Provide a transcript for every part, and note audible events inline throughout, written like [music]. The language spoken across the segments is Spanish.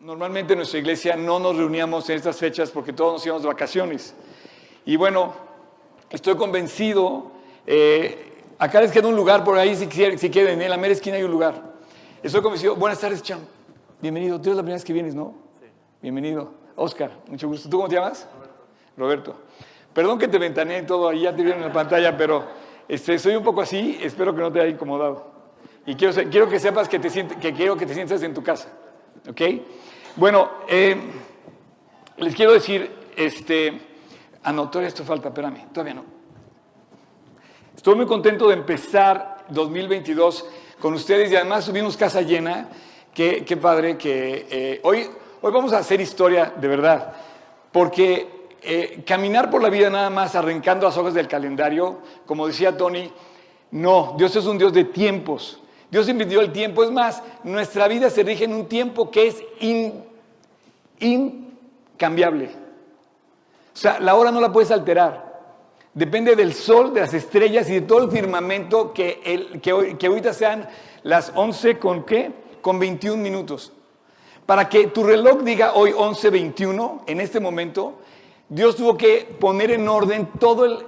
Normalmente en nuestra iglesia no nos reuníamos en estas fechas porque todos nos íbamos de vacaciones. Y bueno, estoy convencido, eh, acá les queda un lugar por ahí si quieren, si quieren, en la mera esquina hay un lugar. Estoy convencido, buenas tardes, Cham. Bienvenido, tú eres la primera vez que vienes, ¿no? Sí. Bienvenido. Oscar, mucho gusto. ¿Tú cómo te llamas? Roberto. Roberto. Perdón que te ventaneé todo ahí, ya te vieron en la pantalla, pero este, soy un poco así, espero que no te haya incomodado. Y quiero, quiero que sepas que, te que quiero que te sientas en tu casa. ¿Ok? Bueno, eh, les quiero decir, este, anotar esto falta, espérame, todavía no. Estoy muy contento de empezar 2022 con ustedes y además subimos casa llena. Qué, qué padre que eh, hoy, hoy vamos a hacer historia de verdad, porque eh, caminar por la vida nada más arrancando las hojas del calendario, como decía Tony, no, Dios es un Dios de tiempos. Dios invirtió el tiempo. Es más, nuestra vida se rige en un tiempo que es incambiable. O sea, la hora no la puedes alterar. Depende del sol, de las estrellas y de todo el firmamento que, el, que, que ahorita sean las 11 con qué? Con 21 minutos. Para que tu reloj diga hoy 11.21, en este momento, Dios tuvo que poner en orden todo el,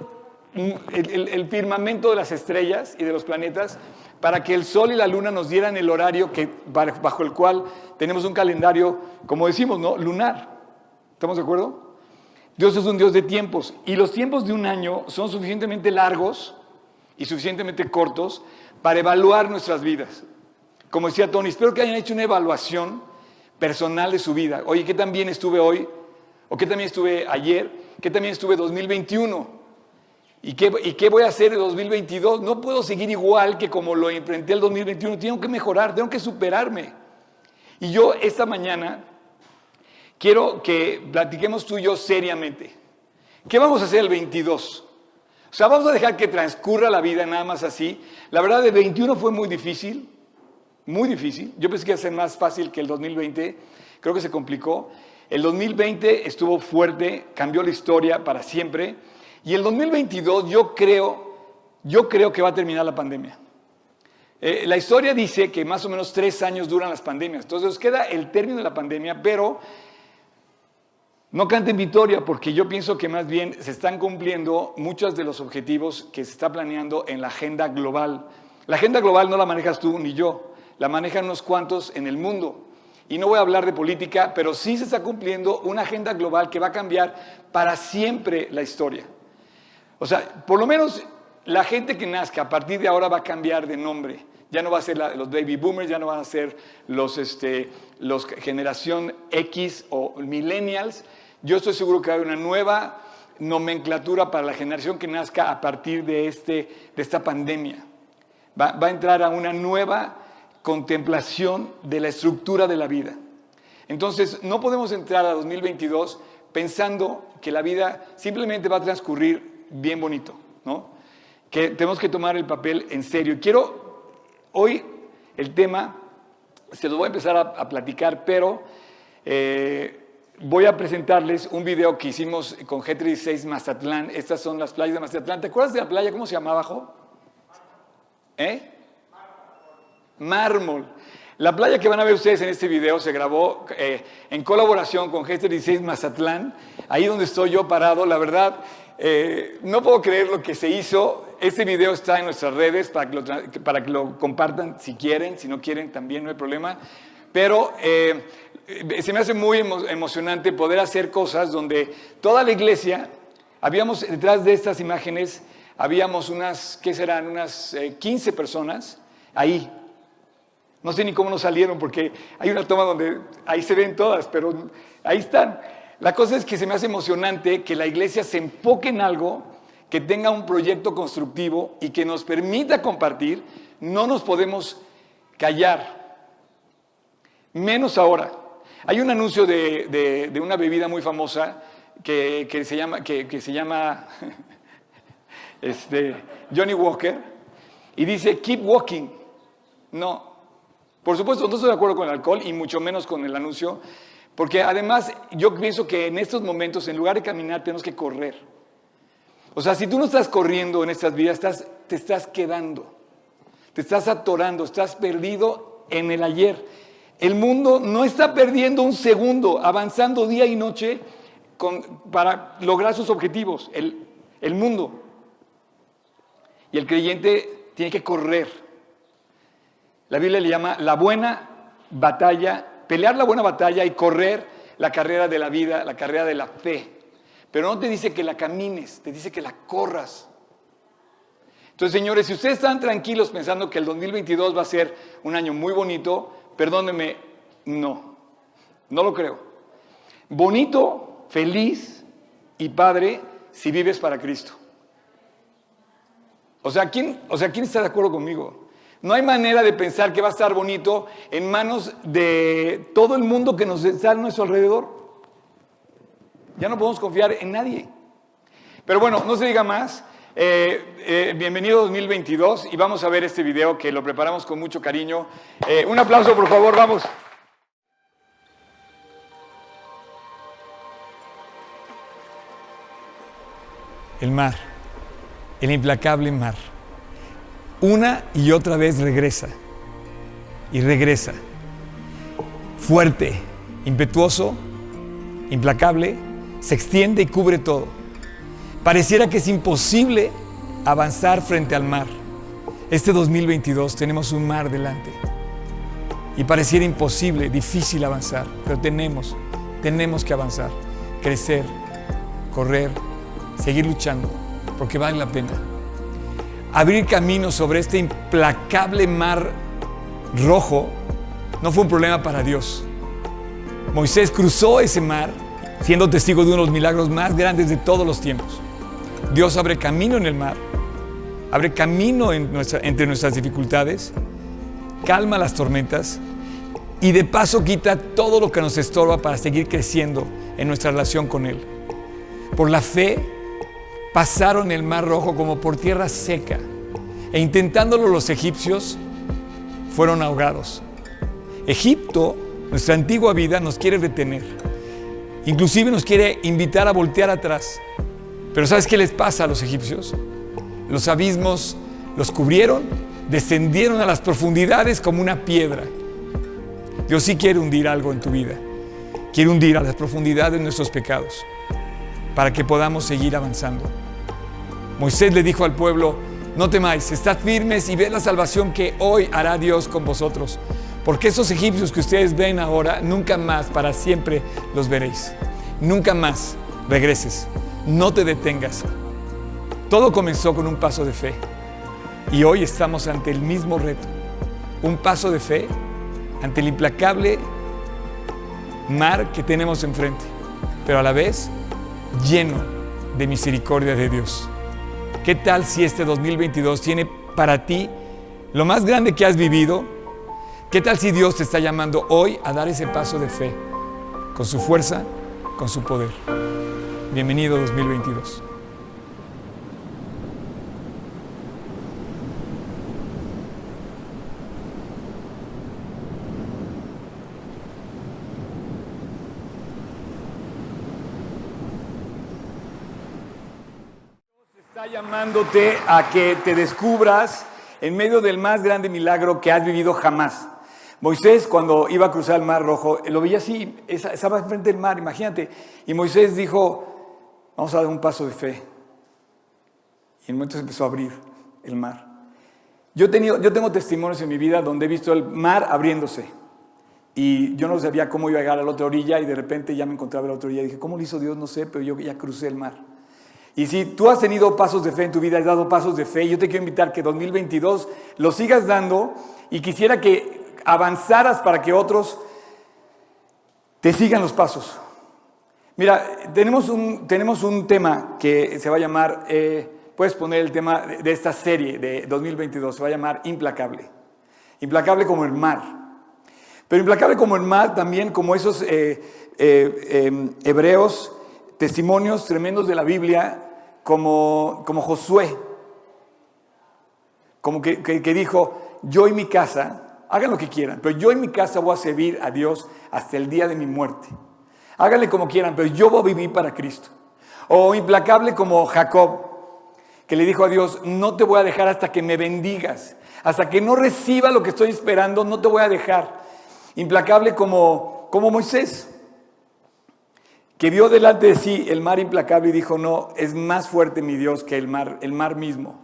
el, firmamento de las estrellas y de los planetas para que el sol y la luna nos dieran el horario que, bajo el cual tenemos un calendario, como decimos, ¿no? Lunar. ¿Estamos de acuerdo? Dios es un Dios de tiempos y los tiempos de un año son suficientemente largos y suficientemente cortos para evaluar nuestras vidas. Como decía Tony, espero que hayan hecho una evaluación personal de su vida. Oye, ¿qué tan bien estuve hoy? ¿O qué también estuve ayer? ¿Qué también estuve 2021? ¿Y qué, voy a hacer en 2022? No puedo seguir igual que como lo enfrenté el 2021. Tengo que mejorar, tengo que superarme. Y yo esta mañana quiero que platiquemos tú y yo seriamente. ¿Qué vamos a hacer el 22? O sea, vamos a dejar que transcurra la vida nada más así. La verdad, el 21 fue muy difícil, muy difícil. Yo pensé que iba a ser más fácil que el 2020. Creo que se complicó. El 2020 estuvo fuerte, cambió la historia para siempre. Y el 2022 yo creo, yo creo que va a terminar la pandemia. Eh, la historia dice que más o menos tres años duran las pandemias. Entonces nos queda el término de la pandemia, pero no canten victoria porque yo pienso que más bien se están cumpliendo muchos de los objetivos que se está planeando en la agenda global. La agenda global no la manejas tú ni yo, la manejan unos cuantos en el mundo. Y no voy a hablar de política, pero sí se está cumpliendo una agenda global que va a cambiar para siempre la historia. O sea, por lo menos la gente que nazca a partir de ahora va a cambiar de nombre. Ya no va a ser los baby boomers, ya no van a ser los, este, los generación X o millennials. Yo estoy seguro que haber una nueva nomenclatura para la generación que nazca a partir de, este, de esta pandemia. Va, va a entrar a una nueva contemplación de la estructura de la vida. Entonces, no podemos entrar a 2022 pensando que la vida simplemente va a transcurrir bien bonito, ¿no? Que tenemos que tomar el papel en serio. Quiero, hoy el tema, se lo voy a empezar a, platicar, pero eh, voy a presentarles un video que hicimos con G36 Mazatlán. Estas son las playas de Mazatlán. ¿Te acuerdas de la playa? ¿Cómo se llama abajo? ¿Eh? Mármol. La playa que van a ver ustedes en este video se grabó eh, en colaboración con G36 Mazatlán, ahí donde estoy yo parado. La verdad, eh, no puedo creer lo que se hizo. Este video está en nuestras redes para que lo, para que lo compartan si quieren, si no quieren también no hay problema. Pero eh, se me hace muy emocionante poder hacer cosas donde toda la iglesia, habíamos detrás de estas imágenes, habíamos unas, ¿qué serán? Unas 15 eh, personas ahí. No sé ni cómo nos salieron porque hay una toma donde ahí se ven todas, pero ahí están. La cosa es que se me hace emocionante que la iglesia se enfoque en algo, que tenga un proyecto constructivo y que nos permita compartir. No nos podemos callar, menos ahora. Hay un anuncio de, una bebida muy famosa que, se llama, que, se llama [laughs] este, Johnny Walker y dice, keep walking. No, por supuesto, no estoy de acuerdo con el alcohol y mucho menos con el anuncio, porque además yo pienso que en estos momentos, en lugar de caminar, tenemos que correr. O sea, si tú no estás corriendo en estas vidas, te estás quedando, te estás atorando, estás perdido en el ayer. El mundo no está perdiendo un segundo, avanzando día y noche para lograr sus objetivos. El, el mundo. Y el creyente tiene que correr. La Biblia le llama la buena batalla, pelear la buena batalla y correr la carrera de la vida, la carrera de la fe. Pero no te dice que la camines, te dice que la corras. Entonces, señores, si ustedes están tranquilos pensando que el 2022 va a ser un año muy bonito, perdónenme, no, no lo creo. Bonito, feliz y padre si vives para Cristo. O sea, ¿quién, o sea, ¿quién está de acuerdo conmigo? No hay manera de pensar que va a estar bonito en manos de todo el mundo que nos está a nuestro alrededor. Ya no podemos confiar en nadie. Pero bueno, no se diga más. Eh, eh, bienvenido 2022 y vamos a ver este video que lo preparamos con mucho cariño. Eh, un aplauso, por favor, vamos. El mar, el implacable mar una y otra vez regresa y regresa. Fuerte, impetuoso, implacable, se extiende y cubre todo. Pareciera que es imposible avanzar frente al mar. Este 2022 tenemos un mar delante. Y pareciera imposible, difícil avanzar, pero tenemos, tenemos que avanzar, crecer, correr, seguir luchando, porque vale la pena abrir camino sobre este implacable mar rojo no fue un problema para Dios. Moisés cruzó ese mar siendo testigo de uno de los milagros más grandes de todos los tiempos. Dios abre camino en el mar, abre camino entre nuestras dificultades, calma las tormentas y de paso quita todo lo que nos estorba para seguir creciendo en nuestra relación con Él. Por la fe pasaron el mar rojo como por tierra seca e intentándolo los egipcios fueron ahogados. Egipto, nuestra antigua vida, nos quiere detener. Inclusive nos quiere invitar a voltear atrás. Pero ¿sabes qué les pasa a los egipcios? Los abismos los cubrieron, descendieron a las profundidades como una piedra. Dios sí quiere hundir algo en tu vida. Quiere hundir a las profundidades de nuestros pecados para que podamos seguir avanzando. Moisés le dijo al pueblo, no temáis, estad firmes y ved la salvación que hoy hará Dios con vosotros. Porque esos egipcios que ustedes ven ahora, nunca más, para siempre los veréis. Nunca más regreses. No te detengas. Todo comenzó con un paso de fe. Y hoy estamos ante el mismo reto. Un paso de fe ante el implacable mar que tenemos enfrente. Pero a la vez lleno de misericordia de Dios. ¿Qué tal si este 2022 tiene para ti lo más grande que has vivido? ¿Qué tal si Dios te está llamando hoy a dar ese paso de fe con su fuerza, con su poder? Bienvenido 2022. A que te descubras en medio del más grande milagro que has vivido jamás. Moisés cuando iba a cruzar el mar rojo, lo veía así, estaba enfrente del mar, imagínate. Y Moisés dijo, vamos a dar un paso de fe. Y en momento se empezó a abrir el mar. Yo, tenido, yo tengo testimonios en mi vida donde he visto el mar abriéndose. Y yo no sabía cómo iba a llegar a la otra orilla y de repente ya me encontraba a la otra orilla. Y dije, ¿cómo lo hizo Dios? No sé, pero yo ya crucé el mar. Y si tú has tenido pasos de fe en tu vida, has dado pasos de fe, yo te quiero invitar que 2022 lo sigas dando y quisiera que avanzaras para que otros te sigan los pasos. Mira, tenemos un, tenemos un tema que se va a llamar, eh, puedes poner el tema de esta serie de 2022, se va a llamar Implacable. Implacable como el mar. Pero implacable como el mar también como esos eh, eh, em, hebreos testimonios tremendos de la Biblia como, como Josué, como que, dijo, yo y mi casa, hagan lo que quieran, pero yo y mi casa voy a servir a Dios hasta el día de mi muerte. Háganle como quieran, pero yo voy a vivir para Cristo. O implacable como Jacob, que le dijo a Dios, no te voy a dejar hasta que me bendigas, hasta que no reciba lo que estoy esperando, no te voy a dejar. Implacable como, como Moisés, que vio delante de sí el mar implacable y dijo, no, es más fuerte mi Dios que el mar, el mar mismo.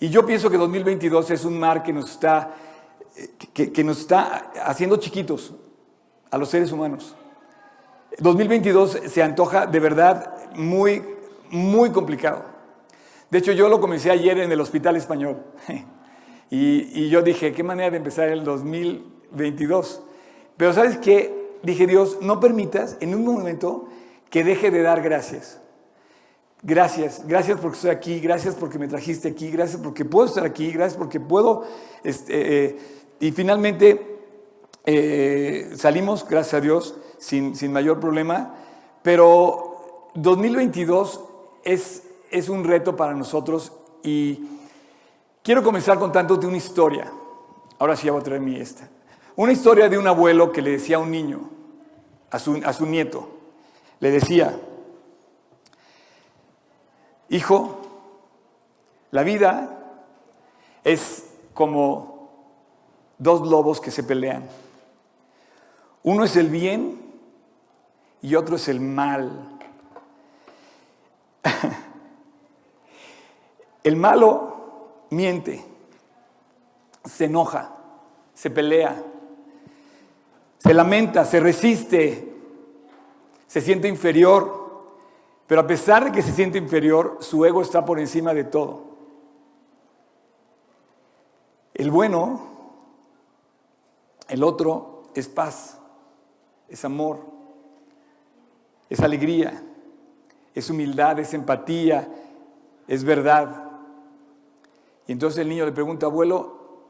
Y yo pienso que 2022 es un mar que nos está, que, que nos está haciendo chiquitos a los seres humanos. 2022 se antoja de verdad muy, muy complicado. De hecho, yo lo comencé ayer en el Hospital Español. [laughs] Y, yo dije, qué manera de empezar el 2022. Pero ¿sabes qué? Dije, Dios, no permitas en un momento que deje de dar gracias. Gracias, gracias porque estoy aquí, gracias porque me trajiste aquí, gracias porque puedo estar aquí, gracias porque puedo. Este, eh, y finalmente eh, salimos, gracias a Dios, sin, sin mayor problema. Pero 2022 es, es un reto para nosotros y Quiero comenzar contándote una historia. Ahora sí ya voy a traer mi esta. Una historia de un abuelo que le decía a un niño, a su, a su nieto, le decía, hijo, la vida es como dos lobos que se pelean. Uno es el bien y otro es el mal. [laughs] el malo miente, se enoja, se pelea, se lamenta, se resiste, se siente inferior, pero a pesar de que se siente inferior, su ego está por encima de todo. El bueno, el otro, es paz, es amor, es alegría, es humildad, es empatía, es verdad. Y entonces el niño le pregunta, abuelo,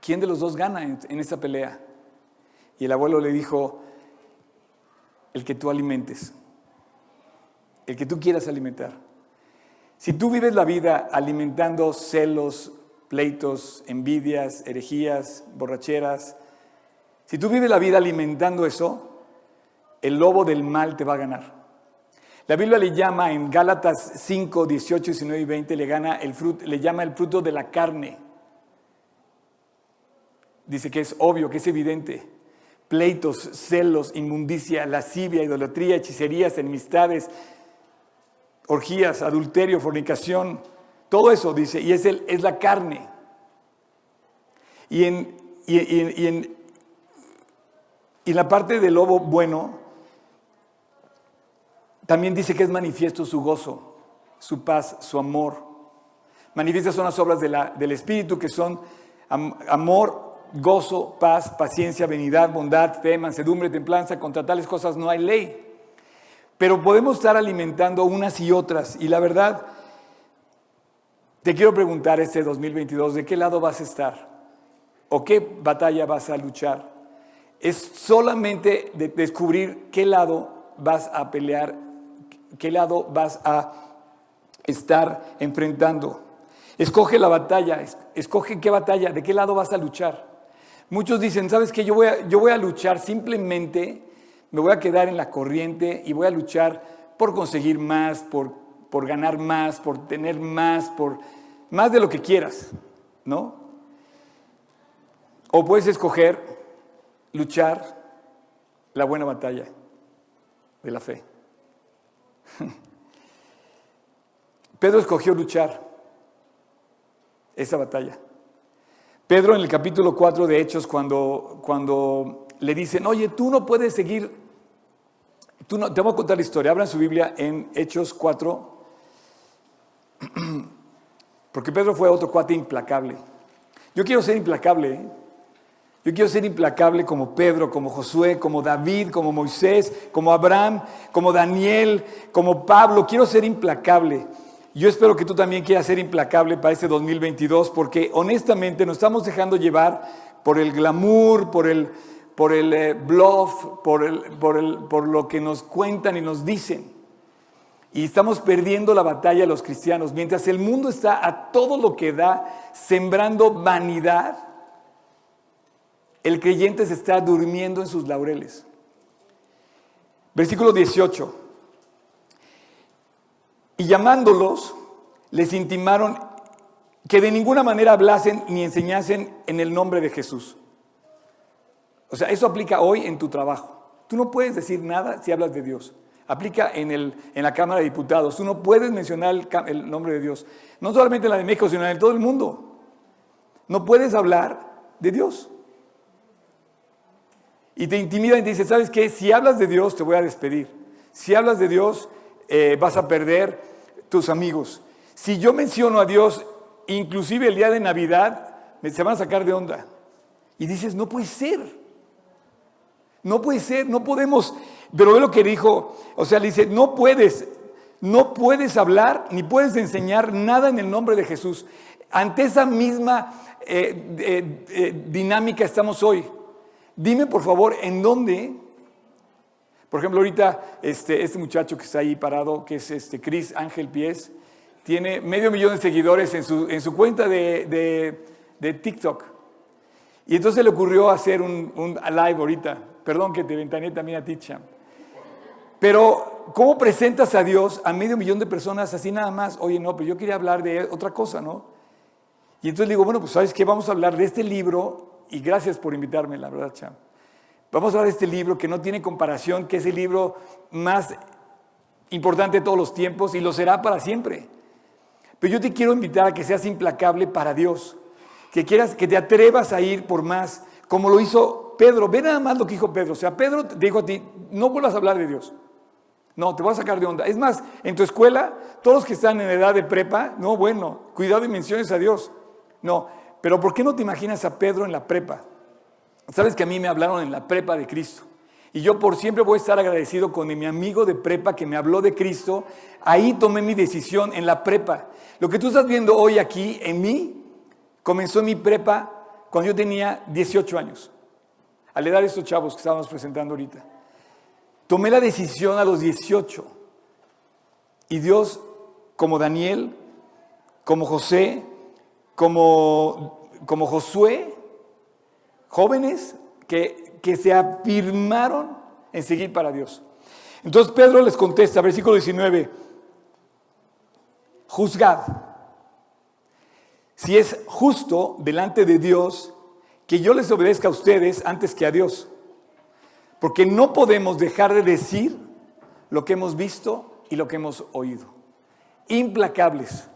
¿quién de los dos gana en, esta pelea? Y el abuelo le dijo, el que tú alimentes, el que tú quieras alimentar. Si tú vives la vida alimentando celos, pleitos, envidias, herejías, borracheras, si tú vives la vida alimentando eso, el lobo del mal te va a ganar. La Biblia le llama en Gálatas 5, 18, 19 y 20, le, gana el fruto, le llama el fruto de la carne. Dice que es obvio, que es evidente. Pleitos, celos, inmundicia, lascivia, idolatría, hechicerías, enemistades, orgías, adulterio, fornicación, todo eso dice, y es, el, es la carne. Y en, y, en, y la parte del lobo bueno, también dice que es manifiesto su gozo, su paz, su amor. Manifiestas son las obras del Espíritu que son amor, gozo, paz, paciencia, venidad, bondad, fe, mansedumbre, templanza. Contra tales cosas no hay ley. Pero podemos estar alimentando unas y otras. Y la verdad, te quiero preguntar este 2022, ¿de qué lado vas a estar? ¿O qué batalla vas a luchar? Es solamente de descubrir qué lado vas a pelear qué lado vas a estar enfrentando. Escoge la batalla, escoge qué batalla, de qué lado vas a luchar. Muchos dicen, ¿sabes qué? Yo voy a, luchar simplemente, me voy a quedar en la corriente y voy a luchar por conseguir más, por ganar más, por tener más, por más de lo que quieras, ¿no? O puedes escoger luchar la buena batalla de la fe. [laughs] Pedro escogió luchar esa batalla. Pedro en el capítulo 4 de Hechos, cuando, cuando le dicen, oye, tú no puedes seguir, tú no, te voy a contar la historia, abran su Biblia en Hechos 4, [clears throat] porque Pedro fue otro cuate implacable. Yo quiero ser implacable, ¿eh? Yo quiero ser implacable como Pedro, como Josué, como David, como Moisés, como Abraham, como Daniel, como Pablo. Quiero ser implacable. Yo espero que tú también quieras ser implacable para este 2022 porque honestamente nos estamos dejando llevar por el glamour, por el, por el eh, bluff, por, el, por, el, por lo que nos cuentan y nos dicen. Y estamos perdiendo la batalla los cristianos. Mientras el mundo está a todo lo que da, sembrando vanidad, el creyente se está durmiendo en sus laureles. Versículo 18. Y llamándolos, les intimaron que de ninguna manera hablasen ni enseñasen en el nombre de Jesús. O sea, eso aplica hoy en tu trabajo. Tú no puedes decir nada si hablas de Dios. Aplica en, el, en la Cámara de Diputados. Tú no puedes mencionar el, nombre de Dios. No solamente en la de México, sino en todo el mundo. No puedes hablar de Dios. Y te intimida y te dice, ¿sabes qué? Si hablas de Dios, te voy a despedir. Si hablas de Dios, eh, vas a perder tus amigos. Si yo menciono a Dios, inclusive el día de Navidad, me, se van a sacar de onda. Y dices, no puede ser. No puede ser, no podemos. Pero ve lo que dijo, o sea, le dice, no puedes, no puedes hablar ni puedes enseñar nada en el nombre de Jesús. Ante esa misma eh, eh, dinámica estamos hoy. Dime por favor, ¿en dónde? Por ejemplo, ahorita este, este muchacho que está ahí parado, que es este Chris Ángel Pies, tiene medio millón de seguidores en su, en su cuenta de, de, TikTok. Y entonces le ocurrió hacer un, un, live ahorita. Perdón que te ventané también a ti, Pero, ¿cómo presentas a Dios a medio millón de personas así nada más? Oye, no, pero yo quería hablar de otra cosa, ¿no? Y entonces digo, bueno, pues ¿sabes qué? Vamos a hablar de este libro y gracias por invitarme, la verdad, Cham. Vamos a de este libro que no tiene comparación, que es el libro más importante de todos los tiempos y lo será para siempre. Pero yo te quiero invitar a que seas implacable para Dios, que quieras, que te atrevas a ir por más, como lo hizo Pedro. Ve nada más lo que dijo Pedro. O sea, Pedro te dijo a ti, no vuelvas a hablar de Dios. No, te voy a sacar de onda. Es más, en tu escuela, todos los que están en edad de prepa, no, bueno, cuidado y menciones a Dios. No, pero ¿por qué no te imaginas a Pedro en la prepa? Sabes que a mí me hablaron en la prepa de Cristo. Y yo por siempre voy a estar agradecido con mi amigo de prepa que me habló de Cristo. Ahí tomé mi decisión en la prepa. Lo que tú estás viendo hoy aquí en mí comenzó en mi prepa cuando yo tenía 18 años. A la edad de estos chavos que estábamos presentando ahorita. Tomé la decisión a los 18. Y Dios, como Daniel, como José, como, como Josué, jóvenes que, que se afirmaron en seguir para Dios. Entonces Pedro les contesta, versículo 19, juzgad si es justo delante de Dios que yo les obedezca a ustedes antes que a Dios. Porque no podemos dejar de decir lo que hemos visto y lo que hemos oído. Implacables.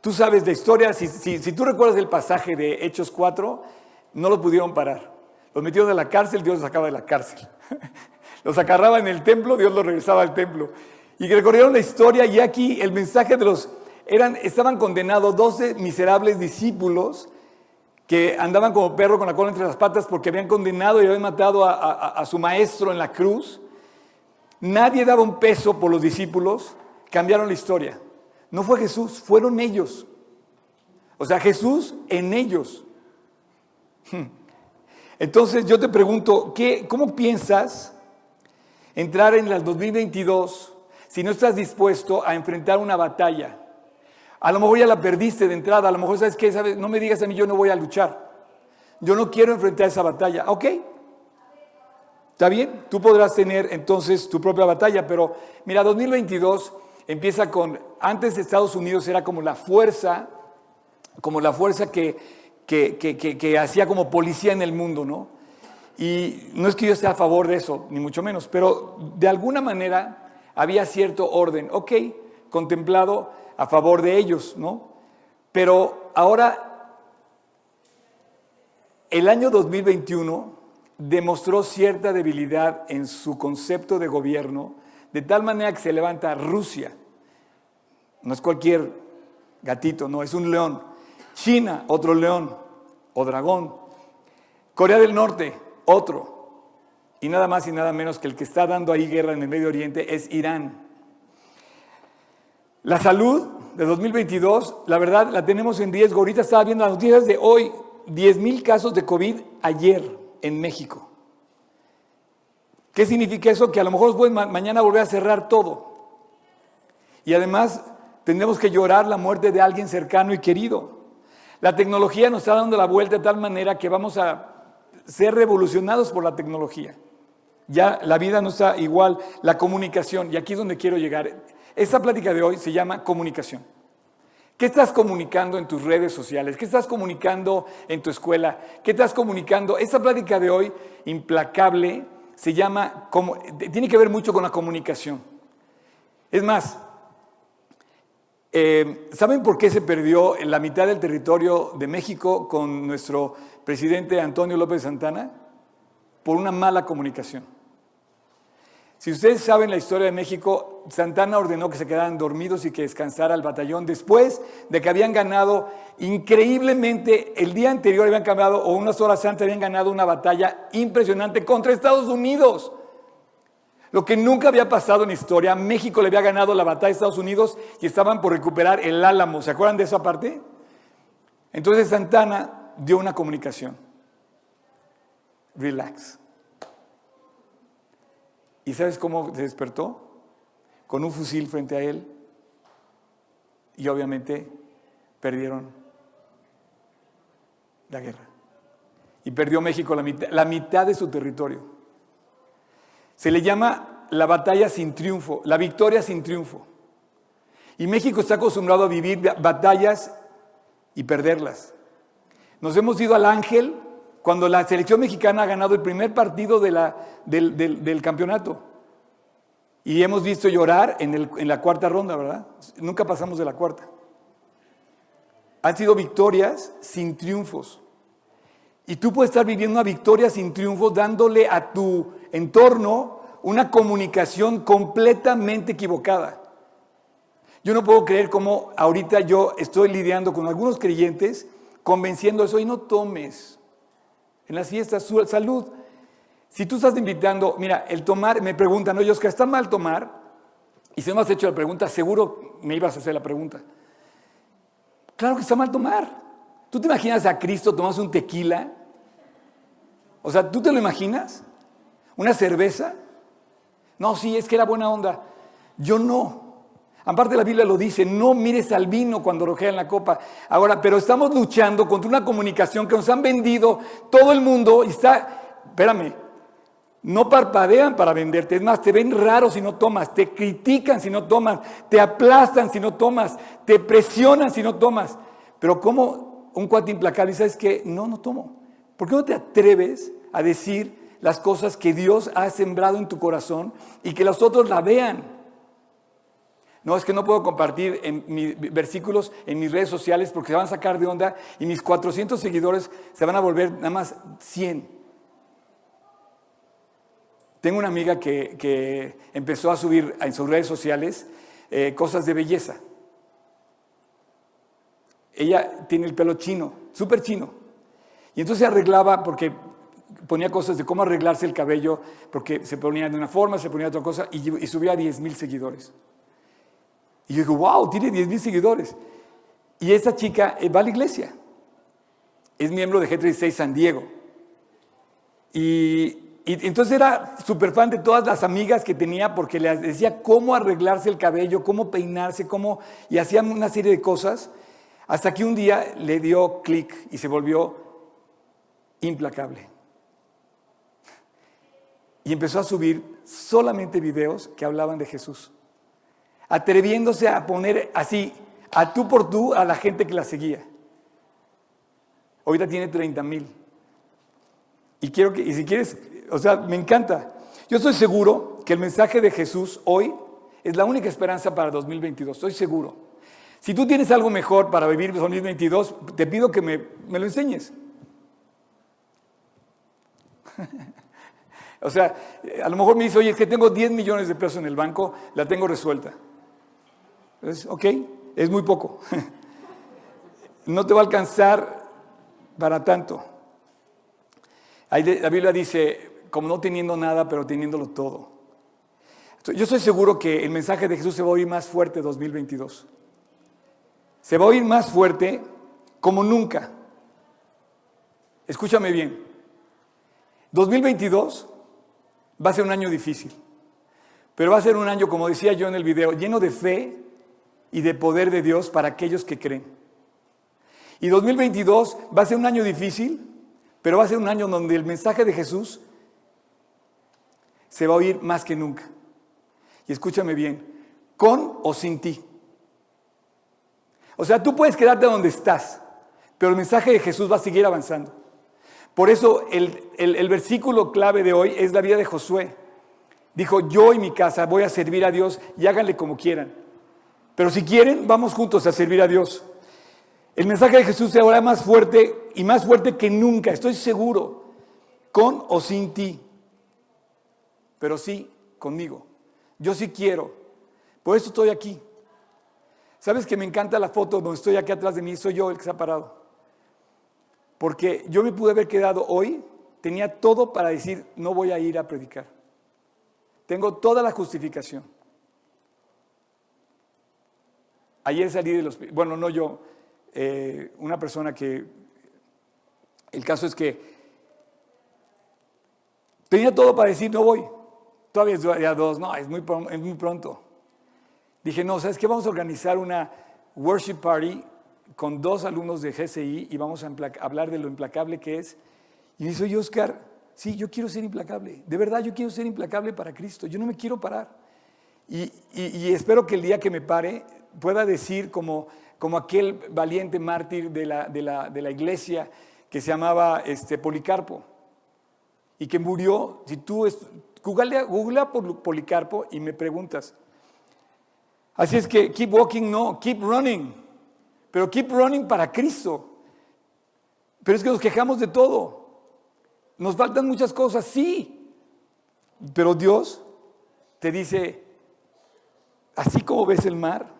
Tú sabes de historia, si, si, tú recuerdas el pasaje de Hechos 4, no lo pudieron parar. Los metieron en la cárcel, Dios los sacaba de la cárcel. [laughs] los acarraba en el templo, Dios los regresaba al templo. Y recorrieron la historia y aquí el mensaje de los... Eran, estaban condenados 12 miserables discípulos que andaban como perro con la cola entre las patas porque habían condenado y habían matado a su maestro en la cruz. Nadie daba un peso por los discípulos, cambiaron la historia. No fue Jesús, fueron ellos. O sea, Jesús en ellos. Hmm. Entonces yo te pregunto, ¿qué, ¿cómo piensas entrar en el 2022 si no estás dispuesto a enfrentar una batalla? A lo mejor ya la perdiste de entrada, a lo mejor sabes ¿Sabes? no me digas a mí, yo no voy a luchar. Yo no quiero enfrentar esa batalla. ¿Ok? ¿Está bien? Tú podrás tener entonces tu propia batalla, pero mira, 2022 empieza con, antes Estados Unidos era como la fuerza, como la fuerza que, que, hacía como policía en el mundo, ¿no? Y no es que yo esté a favor de eso, ni mucho menos, pero de alguna manera había cierto orden, ok, contemplado a favor de ellos, ¿no? Pero ahora, el año 2021 demostró cierta debilidad en su concepto de gobierno, de tal manera que se levanta Rusia. No es cualquier gatito, no, es un león. China, otro león o dragón. Corea del Norte, otro. Y nada más y nada menos que el que está dando ahí guerra en el Medio Oriente es Irán. La salud de 2022, la verdad, la tenemos en riesgo. Ahorita estaba viendo las noticias de hoy, 10 mil casos de COVID ayer en México. ¿Qué significa eso? Que a lo mejor después mañana volver a cerrar todo. Y además tenemos que llorar la muerte de alguien cercano y querido. La tecnología nos está dando la vuelta de tal manera que vamos a ser revolucionados por la tecnología. Ya la vida no está igual, la comunicación, y aquí es donde quiero llegar. Esta plática de hoy se llama comunicación. ¿Qué estás comunicando en tus redes sociales? ¿Qué estás comunicando en tu escuela? ¿Qué estás comunicando? Esta plática de hoy, implacable, se llama, tiene que ver mucho con la comunicación. Es más, eh, ¿saben por qué se perdió la mitad del territorio de México con nuestro presidente Antonio López Santana? Por una mala comunicación. Si ustedes saben la historia de México, Santana ordenó que se quedaran dormidos y que descansara el batallón después de que habían ganado increíblemente, el día anterior habían cambiado, o unas horas antes habían ganado una batalla impresionante contra Estados Unidos. Lo que nunca había pasado en historia, México le había ganado la batalla a Estados Unidos y estaban por recuperar el Álamo. ¿Se acuerdan de esa parte? Entonces Santana dio una comunicación. Relax. ¿Y sabes cómo se despertó? Con un fusil frente a él. Y obviamente perdieron la guerra. Y perdió México la mitad, la mitad de su territorio. Se le llama la batalla sin triunfo, la victoria sin triunfo. Y México está acostumbrado a vivir batallas y perderlas. Nos hemos ido al ángel cuando la selección mexicana ha ganado el primer partido del, campeonato. Y hemos visto llorar en, en la cuarta ronda, ¿verdad? Nunca pasamos de la cuarta. Han sido victorias sin triunfos. Y tú puedes estar viviendo una victoria sin triunfos dándole a tu entorno una comunicación completamente equivocada. Yo no puedo creer cómo ahorita yo estoy lidiando con algunos creyentes convenciendo eso y no tomes en las fiestas, salud. Si tú estás invitando, mira, el tomar, me preguntan, oye, Oscar, ¿está mal tomar? Y si no me has hecho la pregunta, seguro me ibas a hacer la pregunta. Claro que está mal tomar. ¿Tú te imaginas a Cristo tomas un tequila? O sea, ¿tú te lo imaginas? ¿Una cerveza? No, sí, es que era buena onda. Yo no. Aparte la Biblia lo dice, no mires al vino cuando rojea en la copa. Ahora, pero estamos luchando contra una comunicación que nos han vendido todo el mundo y está, espérame, no parpadean para venderte, es más, te ven raro si no tomas, te critican si no tomas, te aplastan si no tomas, te presionan si no tomas. Pero como un cuate implacable, ¿sabes qué? No, no tomo. ¿Por qué no te atreves a decir las cosas que Dios ha sembrado en tu corazón y que los otros la vean? No, es que no puedo compartir en mis versículos en mis redes sociales porque se van a sacar de onda y mis 400 seguidores se van a volver nada más 100. Tengo una amiga que, empezó a subir en sus redes sociales eh, cosas de belleza. Ella tiene el pelo chino, súper chino. Y entonces arreglaba porque ponía cosas de cómo arreglarse el cabello, porque se ponía de una forma, se ponía de otra cosa, y, y subía a 10 mil seguidores. Y yo digo, wow, tiene 10 mil seguidores. Y esa chica eh, va a la iglesia. Es miembro de G36 San Diego. Y, entonces era súper fan de todas las amigas que tenía porque les decía cómo arreglarse el cabello, cómo peinarse, cómo... Y hacían una serie de cosas. Hasta que un día le dio clic y se volvió implacable. Y empezó a subir solamente videos que hablaban de Jesús atreviéndose a poner así, a tú por tú, a la gente que la seguía. Ahorita tiene 30 mil. Y quiero que, y si quieres, o sea, me encanta. Yo estoy seguro que el mensaje de Jesús hoy es la única esperanza para 2022, estoy seguro. Si tú tienes algo mejor para vivir 2022, te pido que me, me lo enseñes. [laughs] o sea, a lo mejor me dice, oye, es que tengo 10 millones de pesos en el banco, la tengo resuelta. Es, ok, es muy poco. [laughs] no te va a alcanzar para tanto. la Biblia dice, como no teniendo nada, pero teniéndolo todo. Yo estoy seguro que el mensaje de Jesús se va a oír más fuerte 2022. Se va a oír más fuerte como nunca. Escúchame bien. 2022 va a ser un año difícil, pero va a ser un año, como decía yo en el video, lleno de fe, y de poder de Dios para aquellos que creen. Y 2022 va a ser un año difícil, pero va a ser un año donde el mensaje de Jesús se va a oír más que nunca. Y escúchame bien, con o sin ti. O sea, tú puedes quedarte donde estás, pero el mensaje de Jesús va a seguir avanzando. Por eso el, el versículo clave de hoy es la vida de Josué. Dijo, yo y mi casa voy a servir a Dios y háganle como quieran. Pero si quieren, vamos juntos a servir a Dios. El mensaje de Jesús se ahora más fuerte y más fuerte que nunca, estoy seguro, con o sin ti. Pero sí conmigo. Yo sí quiero. Por eso estoy aquí. ¿Sabes que me encanta la foto donde estoy aquí atrás de mí? Soy yo el que se ha parado. Porque yo me pude haber quedado hoy, tenía todo para decir, no voy a ir a predicar. Tengo toda la justificación. Ayer salí de los... Bueno, no yo, eh, una persona que... El caso es que tenía todo para decir, no voy. Todavía es día dos, no, es muy, es muy pronto. Dije, no, ¿sabes qué? Vamos a organizar una worship party con dos alumnos de GCI y vamos a hablar de lo implacable que es. Y dice, oye, Oscar, sí, yo quiero ser implacable. De verdad, yo quiero ser implacable para Cristo. Yo no me quiero parar. Y, espero que el día que me pare pueda decir como, como aquel valiente mártir de la, de, la, de la, iglesia que se llamaba este, Policarpo y que murió. Si tú googlea, googlea por Policarpo y me preguntas. Así es que keep walking, no, keep running. Pero keep running para Cristo. Pero es que nos quejamos de todo. Nos faltan muchas cosas, sí. Pero Dios te dice, así como ves el mar,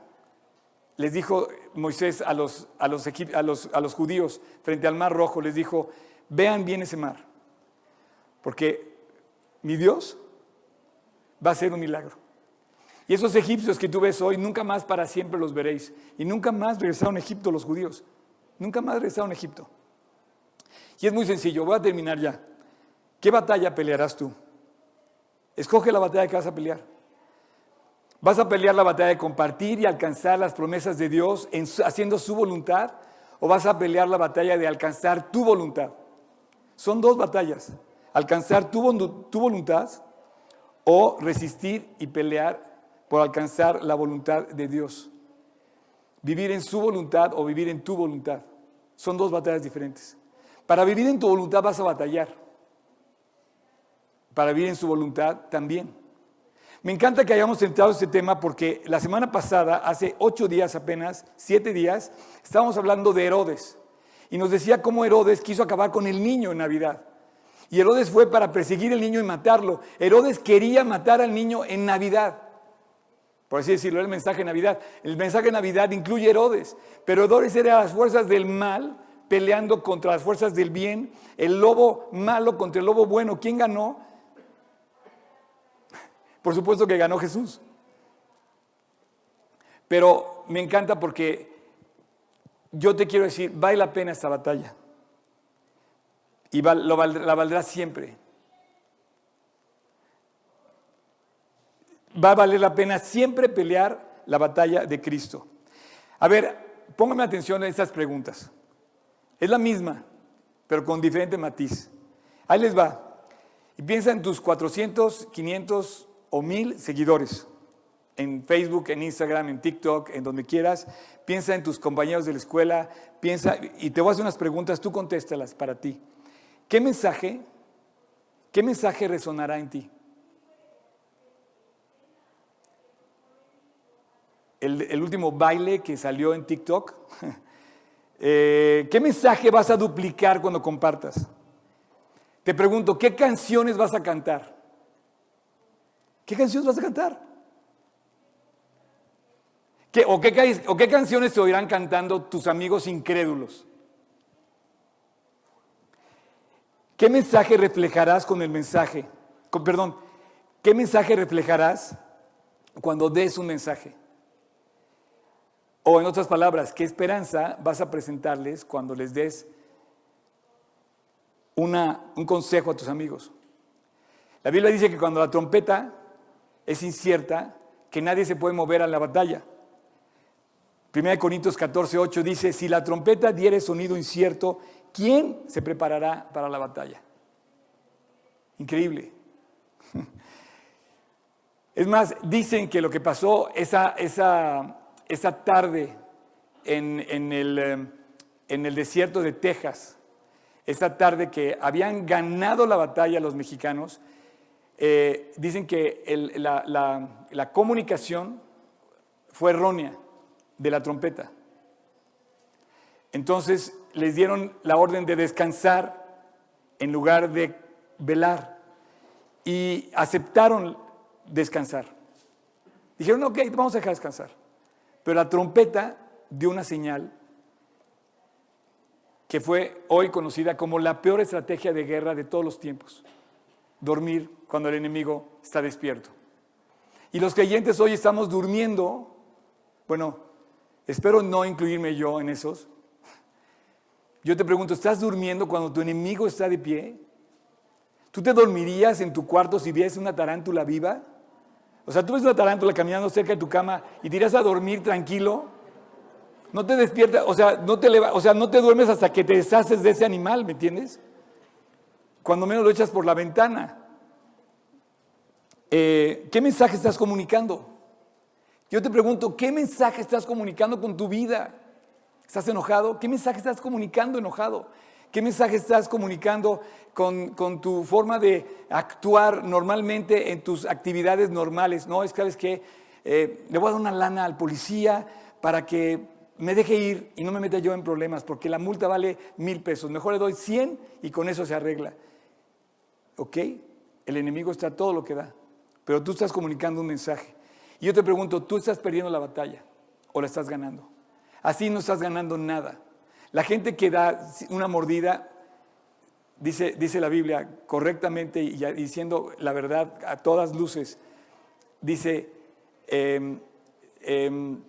les dijo Moisés a los, a los, a los, a los judíos frente al mar rojo, les dijo, vean bien ese mar, porque mi Dios va a hacer un milagro. Y esos egipcios que tú ves hoy, nunca más para siempre los veréis. Y nunca más regresaron a Egipto los judíos. Nunca más regresaron a Egipto. Y es muy sencillo, voy a terminar ya. ¿Qué batalla pelearás tú? Escoge la batalla que vas a pelear. ¿Vas a pelear la batalla de compartir y alcanzar las promesas de Dios haciendo su voluntad? ¿O vas a pelear la batalla de alcanzar tu voluntad? Son dos batallas. Alcanzar tu, tu voluntad o resistir y pelear por alcanzar la voluntad de Dios. Vivir en su voluntad o vivir en tu voluntad. Son dos batallas diferentes. Para vivir en tu voluntad vas a batallar. Para vivir en su voluntad también. Me encanta que hayamos entrado este tema porque la semana pasada, hace ocho días apenas, siete días, estábamos hablando de Herodes. Y nos decía cómo Herodes quiso acabar con el niño en Navidad. Y Herodes fue para perseguir al niño y matarlo. Herodes quería matar al niño en Navidad por así decirlo, el mensaje de Navidad. El mensaje de Navidad incluye Herodes, pero Herodes era las fuerzas del mal peleando contra las fuerzas del bien, el lobo malo contra el lobo bueno. ¿Quién ganó? [laughs] Por supuesto que ganó Jesús. Pero me encanta porque yo te quiero decir, vale la pena esta batalla. Y la valdrá siempre. Va a valer la pena siempre pelear la batalla de Cristo. A ver, póngame atención a estas preguntas. Es la misma, pero con diferente matiz. Ahí les va. Y piensa en tus 400, 500 o 1000 seguidores. En Facebook, en Instagram, en TikTok, en donde quieras. Piensa en tus compañeros de la escuela. Piensa, y te voy a hacer unas preguntas, tú contéstalas para ti. ¿Qué mensaje, qué mensaje resonará en ti? El, último baile que salió en TikTok. [laughs] Eh, ¿Qué mensaje vas a duplicar cuando compartas? Te pregunto, ¿qué canciones vas a cantar? ¿Qué canciones vas a cantar? o, qué, ¿O qué canciones te oirán cantando tus amigos incrédulos? ¿Qué mensaje reflejarás con el mensaje? Perdón, ¿qué mensaje reflejarás cuando des un mensaje? O en otras palabras, ¿qué esperanza vas a presentarles cuando les des una, un consejo a tus amigos? La Biblia dice que cuando la trompeta es incierta, que nadie se puede mover a la batalla. 1 Corintios 14, 8 dice, si la trompeta diere sonido incierto, ¿quién se preparará para la batalla? Increíble. [laughs] Es más, dicen que lo que pasó esa, esa esa tarde en, en el, eh, en el desierto de Texas, esa tarde que habían ganado la batalla los mexicanos, eh, dicen que la- la comunicación fue errónea de la trompeta. Entonces les dieron la orden de descansar en lugar de velar y aceptaron descansar. Dijeron, ok, vamos a dejar descansar. Pero la trompeta dio una señal que fue hoy conocida como la peor estrategia de guerra de todos los tiempos. Dormir cuando el enemigo está despierto. Y los creyentes hoy estamos durmiendo, bueno, espero no incluirme yo en esos. Yo te pregunto, ¿estás durmiendo cuando tu enemigo está de pie? ¿Tú te dormirías en tu cuarto si vieras una tarántula viva? O sea, tú ves una tarántula caminando cerca de tu cama y te irás a dormir tranquilo. No te despiertas, o sea, no te leva- o sea, no te duermes hasta que te deshaces de ese animal, ¿me entiendes? Cuando menos lo echas por la ventana. Eh, ¿Qué mensaje estás comunicando? Yo te pregunto, ¿qué mensaje estás comunicando con tu vida? ¿Estás enojado? ¿Qué mensaje estás comunicando enojado? ¿Qué mensaje estás comunicando con, tu forma de actuar normalmente en tus actividades normales? No, es que, ¿sabes qué? Eh, le voy a dar una lana al policía para que me deje ir y no me meta yo en problemas, porque la multa vale mil pesos. Mejor le doy 100 y con eso se arregla. ¿Ok? El enemigo está todo lo que da, pero tú estás comunicando un mensaje. Y yo te pregunto, ¿tú estás perdiendo la batalla o la estás ganando? Así no estás ganando nada. La gente que da una mordida, dice, dice la Biblia correctamente y diciendo la verdad a todas luces, dice, em, em,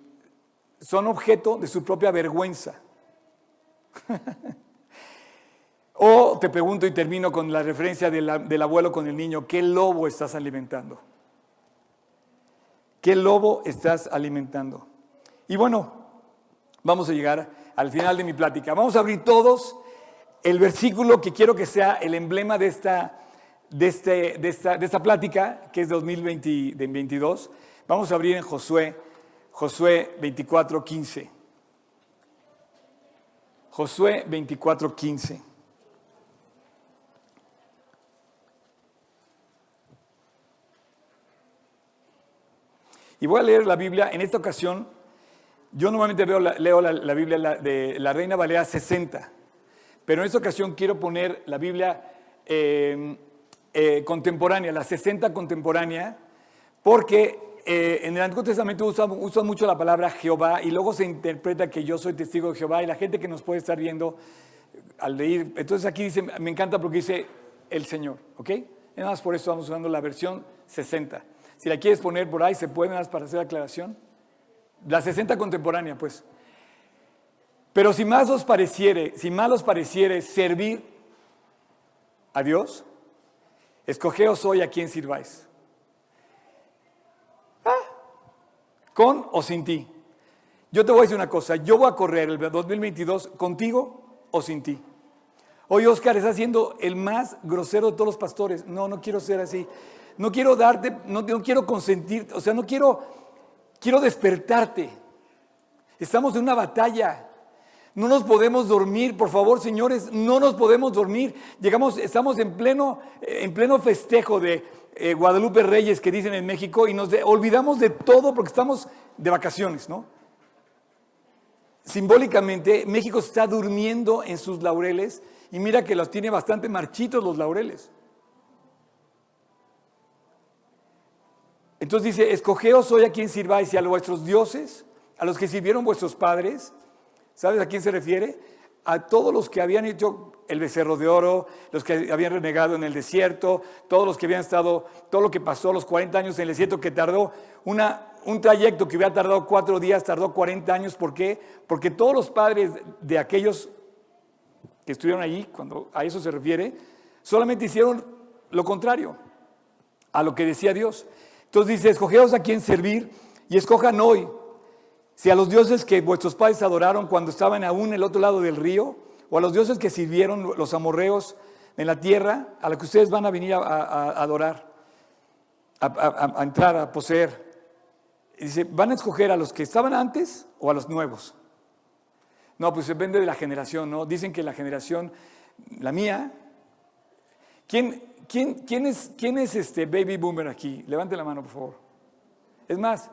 son objeto de su propia vergüenza. [laughs] o te pregunto y termino con la referencia de la- del abuelo con el niño, ¿qué lobo estás alimentando? ¿Qué lobo estás alimentando? Y bueno, vamos a llegar al final de mi plática. Vamos a abrir todos el versículo que quiero que sea el emblema de esta, de este- de esta, de esta plática, que es 2022. Vamos a abrir en Josué, Josué 24, 15. Josué 24, 15. Y voy a leer la Biblia. En esta ocasión, yo normalmente leo la, Biblia de la Reina Valera 60, pero en esta ocasión quiero poner la Biblia eh, eh, contemporánea, la 60 contemporánea, porque eh, en el Antiguo Testamento usan usa mucho la palabra Jehová y luego se interpreta que yo soy testigo de Jehová y la gente que nos puede estar viendo al leer, entonces aquí dice, me encanta porque dice el Señor, ¿ok? Nada más por eso estamos usando la versión 60. Si la quieres poner por ahí, se puede nada más para hacer aclaración. La 60 contemporánea, pues. Pero si más os pareciere, si más os pareciere servir a Dios, escogeos hoy a quien sirváis. Ah, con o sin ti. Yo te voy a decir una cosa, yo voy a correr el 2022 contigo o sin ti. Oye, Oscar, estás siendo el más grosero de todos los pastores. No, no quiero ser así. No quiero darte, no, no quiero consentir, o sea, no quiero, quiero despertarte. Estamos en una batalla. No nos podemos dormir, por favor, señores, no nos podemos dormir. Llegamos, estamos en pleno, en pleno festejo de eh, Guadalupe Reyes que dicen en México y nos olvidamos de todo porque estamos de vacaciones, ¿no? Simbólicamente, México está durmiendo en sus laureles y mira que los tiene bastante marchitos los laureles. Entonces dice, escogeos hoy a quien sirváis y a vuestros dioses, a los que sirvieron vuestros padres. ¿Sabes a quién se refiere? A todos los que habían hecho el becerro de oro, los que habían renegado en el desierto, todos los que habían estado, todo lo que pasó, los 40 años en el desierto, que tardó un trayecto que hubiera tardado cuatro días, tardó 40 años. ¿Por qué? Porque todos los padres de aquellos que estuvieron allí, cuando a eso se refiere, solamente hicieron lo contrario a lo que decía Dios. Entonces dice, escogeos a quien servir y escojan hoy si a los dioses que vuestros padres adoraron cuando estaban aún en el otro lado del río, o a los dioses que sirvieron los amorreos en la tierra, a los que ustedes van a venir a, adorar, a, entrar, a poseer. Dice, ¿van a escoger a los que estaban antes o a los nuevos? No, pues depende de la generación, ¿no? Dicen que la generación, la mía, ¿quién, quién, quién es, quién es este baby boomer aquí? Levante la mano, por favor. Es más,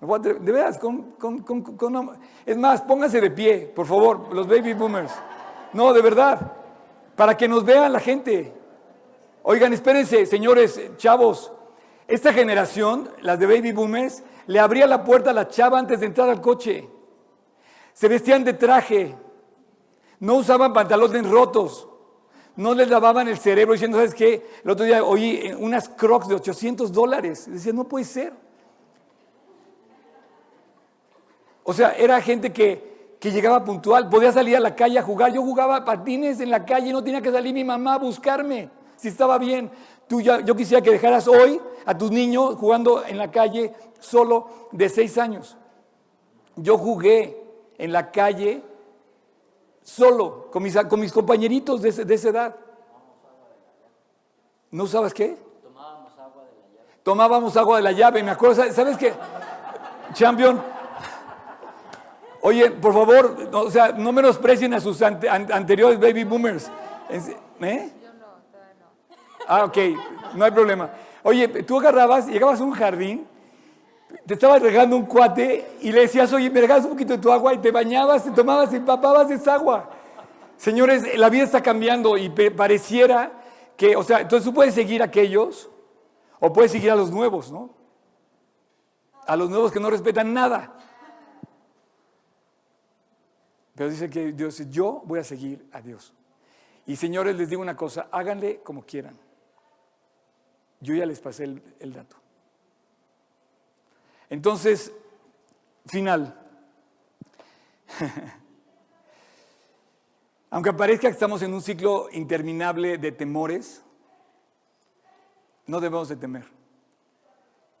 de veras, con, con, con, es más, pónganse de pie, por favor, los baby boomers. No, de verdad, para que nos vean la gente. Oigan, espérense, señores, chavos, esta generación, las de baby boomers, le abría la puerta a la chava antes de entrar al coche. Se vestían de traje, no usaban pantalones rotos, no les lavaban el cerebro diciendo, ¿sabes qué? El otro día oí unas crocs de 800 dólares. Decía, no puede ser. O sea, era gente que, que, llegaba puntual, podía salir a la calle a jugar. Yo jugaba patines en la calle, no tenía que salir mi mamá a buscarme si estaba bien. Tú ya, yo quisiera que dejaras hoy a tus niños jugando en la calle solo de seis años. Yo jugué en la calle solo con mis, con mis compañeritos de, de esa edad. ¿No usabas qué? Tomábamos agua de la llave. Tomábamos agua de la llave, me acuerdo, ¿sabes qué? Champion. Oye, por favor, o sea, no menosprecien a sus anteriores baby boomers. ¿Eh? Yo no, todavía no. Ah, ok, no hay problema. Oye, tú agarrabas, llegabas a un jardín te estaba regando un cuate y le decías, oye, me regalas un poquito de tu agua y te bañabas, te tomabas y empapabas esa agua. Señores, la vida está cambiando y pareciera que, o sea, entonces tú puedes seguir a aquellos o puedes seguir a los nuevos, ¿no? A los nuevos que no respetan nada. Pero dice que Dios, yo voy a seguir a Dios. Y señores, les digo una cosa, háganle como quieran. Yo ya les pasé el dato. Entonces, final. [laughs] Aunque parezca que estamos en un ciclo interminable de temores, no debemos de temer.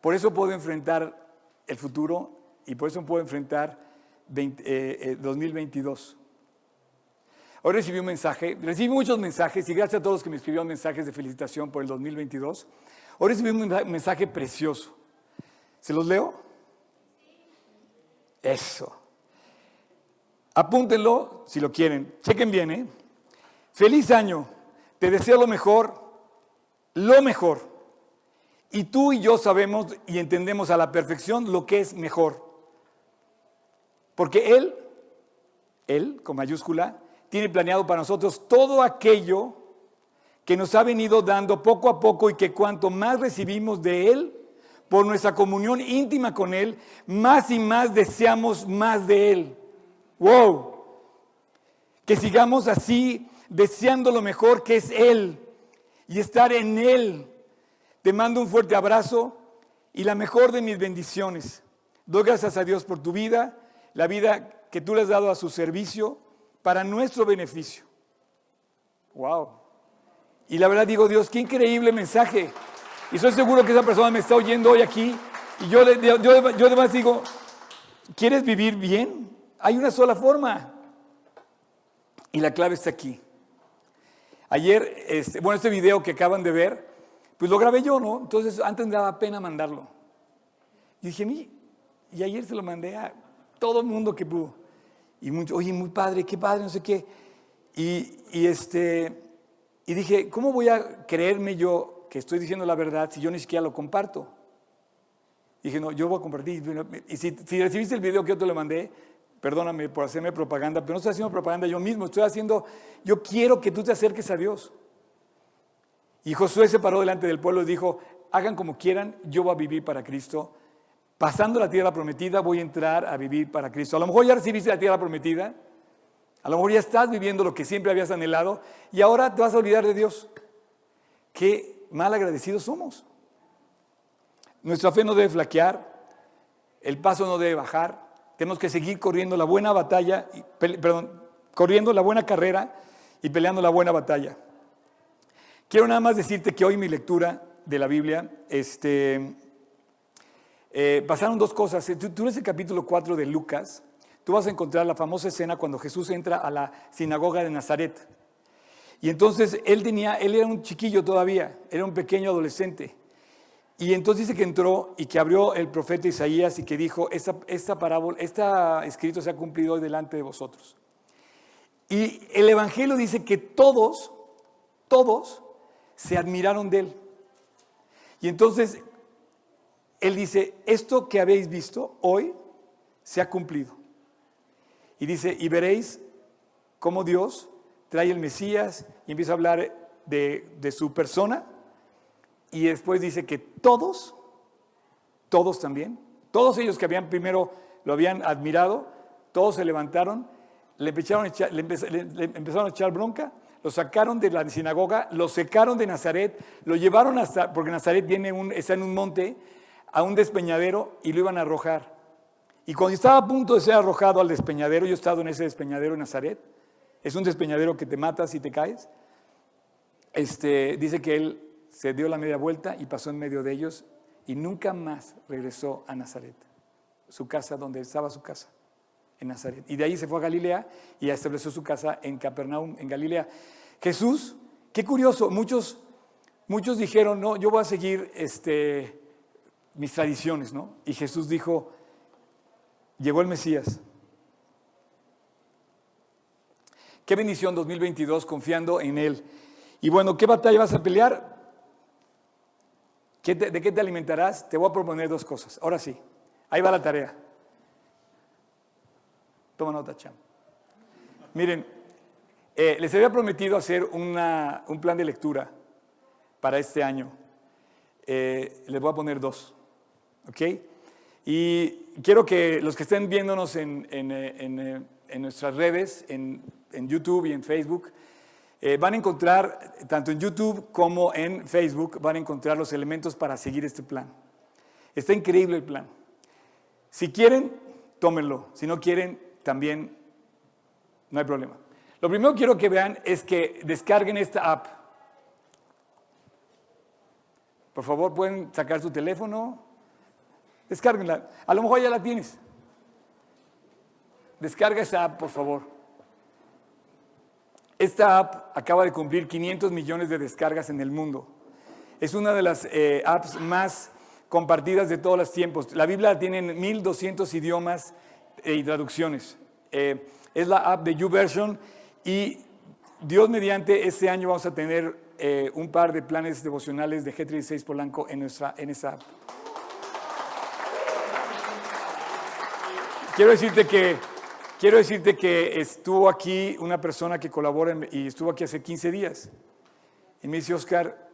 Por eso puedo enfrentar el futuro y por eso puedo enfrentar 2022. Eh, eh, Hoy recibí un mensaje, recibí muchos mensajes y gracias a todos los que me escribieron mensajes de felicitación por el 2022. Hoy recibí un mensaje precioso. ¿Se los leo? Eso. Apúntenlo si lo quieren. Chequen bien, ¿eh? Feliz año. Te deseo lo mejor, lo mejor. Y tú y yo sabemos y entendemos a la perfección lo que es mejor. Porque Él, Él con mayúscula, tiene planeado para nosotros todo aquello que nos ha venido dando poco a poco y que cuanto más recibimos de Él, por nuestra comunión íntima con Él, más y más deseamos más de Él. ¡Wow! Que sigamos así, deseando lo mejor que es Él y estar en Él. Te mando un fuerte abrazo y la mejor de mis bendiciones. Doy gracias a Dios por tu vida, la vida que tú le has dado a su servicio para nuestro beneficio. ¡Wow! Y la verdad digo, Dios, qué increíble mensaje. Y estoy seguro que esa persona me está oyendo hoy aquí. Y yo, yo, yo además digo, ¿quieres vivir bien? Hay una sola forma. Y la clave está aquí. Ayer, este, bueno, este video que acaban de ver, pues lo grabé yo, ¿no? Entonces antes me daba pena mandarlo. Y dije, mí, y ayer se lo mandé a todo el mundo que pudo. Y mucho, oye, muy padre, qué padre, no sé qué. Y, y, este, y dije, ¿cómo voy a creerme yo que estoy diciendo la verdad si yo ni siquiera lo comparto? Dije, no, yo voy a compartir. Y si, recibiste el video que yo te lo mandé, perdóname por hacerme propaganda, pero no estoy haciendo propaganda yo mismo, estoy haciendo, yo quiero que tú te acerques a Dios. Y Josué se paró delante del pueblo y dijo, hagan como quieran, yo voy a vivir para Cristo. Pasando la tierra prometida, voy a entrar a vivir para Cristo. A lo mejor ya recibiste la tierra prometida, a lo mejor ya estás viviendo lo que siempre habías anhelado y ahora te vas a olvidar de Dios. Qué mal agradecidos somos. Nuestra fe no debe flaquear, el paso no debe bajar, tenemos que seguir corriendo la buena batalla, corriendo la buena carrera y peleando la buena batalla. Quiero nada más decirte que hoy mi lectura de la Biblia, este, eh, pasaron dos cosas. Tú, tú el capítulo 4 de Lucas, tú vas a encontrar la famosa escena cuando Jesús entra a la sinagoga de Nazaret. Y entonces él tenía, él era un chiquillo todavía, era un pequeño adolescente. Y entonces dice que entró y que abrió el profeta Isaías y que dijo, esta, parábola, este escrito se ha cumplido hoy delante de vosotros. Y el Evangelio dice que todos, todos se admiraron de él. Y entonces él dice, esto que habéis visto hoy se ha cumplido. Y dice, y veréis cómo Dios trae el Mesías y empieza a hablar de, de su persona. Y después dice que todos, todos también, todos ellos que habían primero lo habían admirado, todos se levantaron, le empezaron, le, empezaron a echar bronca, lo sacaron de la sinagoga, lo secaron de Nazaret, lo llevaron hasta, porque Nazaret un, está en un monte, a un despeñadero y lo iban a arrojar. Y cuando estaba a punto de ser arrojado al despeñadero, yo he estado en ese despeñadero en Nazaret, es un despeñadero que te matas y te caes, este, dice que él se dio la media vuelta y pasó en medio de ellos y nunca más regresó a Nazaret, su casa donde estaba su casa, en Nazaret. Y de ahí se fue a Galilea y estableció su casa en Capernaum, en Galilea. Jesús, qué curioso, muchos, muchos dijeron, no, yo voy a seguir este, mis tradiciones, ¿no? Y Jesús dijo, llegó el Mesías. Qué bendición 2022 confiando en Él. Y bueno, ¿qué batalla vas a pelear? ¿De qué te alimentarás? Te voy a proponer dos cosas. Ahora sí, ahí va la tarea. Toma nota, Cham. Miren, eh, les había prometido hacer un plan de lectura para este año. Eh, les voy a poner dos. ¿Ok? Y quiero que los que estén viéndonos en, eh, nuestras redes, en, YouTube y en Facebook, eh, van a encontrar, tanto en YouTube como en Facebook, van a encontrar los elementos para seguir este plan. Está increíble el plan. Si quieren, tómenlo. Si no quieren, también no hay problema. Lo primero que quiero que vean es que descarguen esta app. Por favor, pueden sacar su teléfono, Descárguenla. A lo mejor ya la tienes. Descarga esa app, por favor. Esta app acaba de cumplir 500 millones de descargas en el mundo. Es una de las eh, apps más compartidas de todos los tiempos. La Biblia tiene 1200 idiomas y traducciones. Eh, es la app de YouVersion y Dios mediante este año vamos a tener eh, un par de planes devocionales de G36 Polanco en, nuestra, en esa app. Quiero decirte que, quiero decirte que estuvo aquí una persona que colabora y estuvo aquí hace 15 días. Y me dice, Oscar,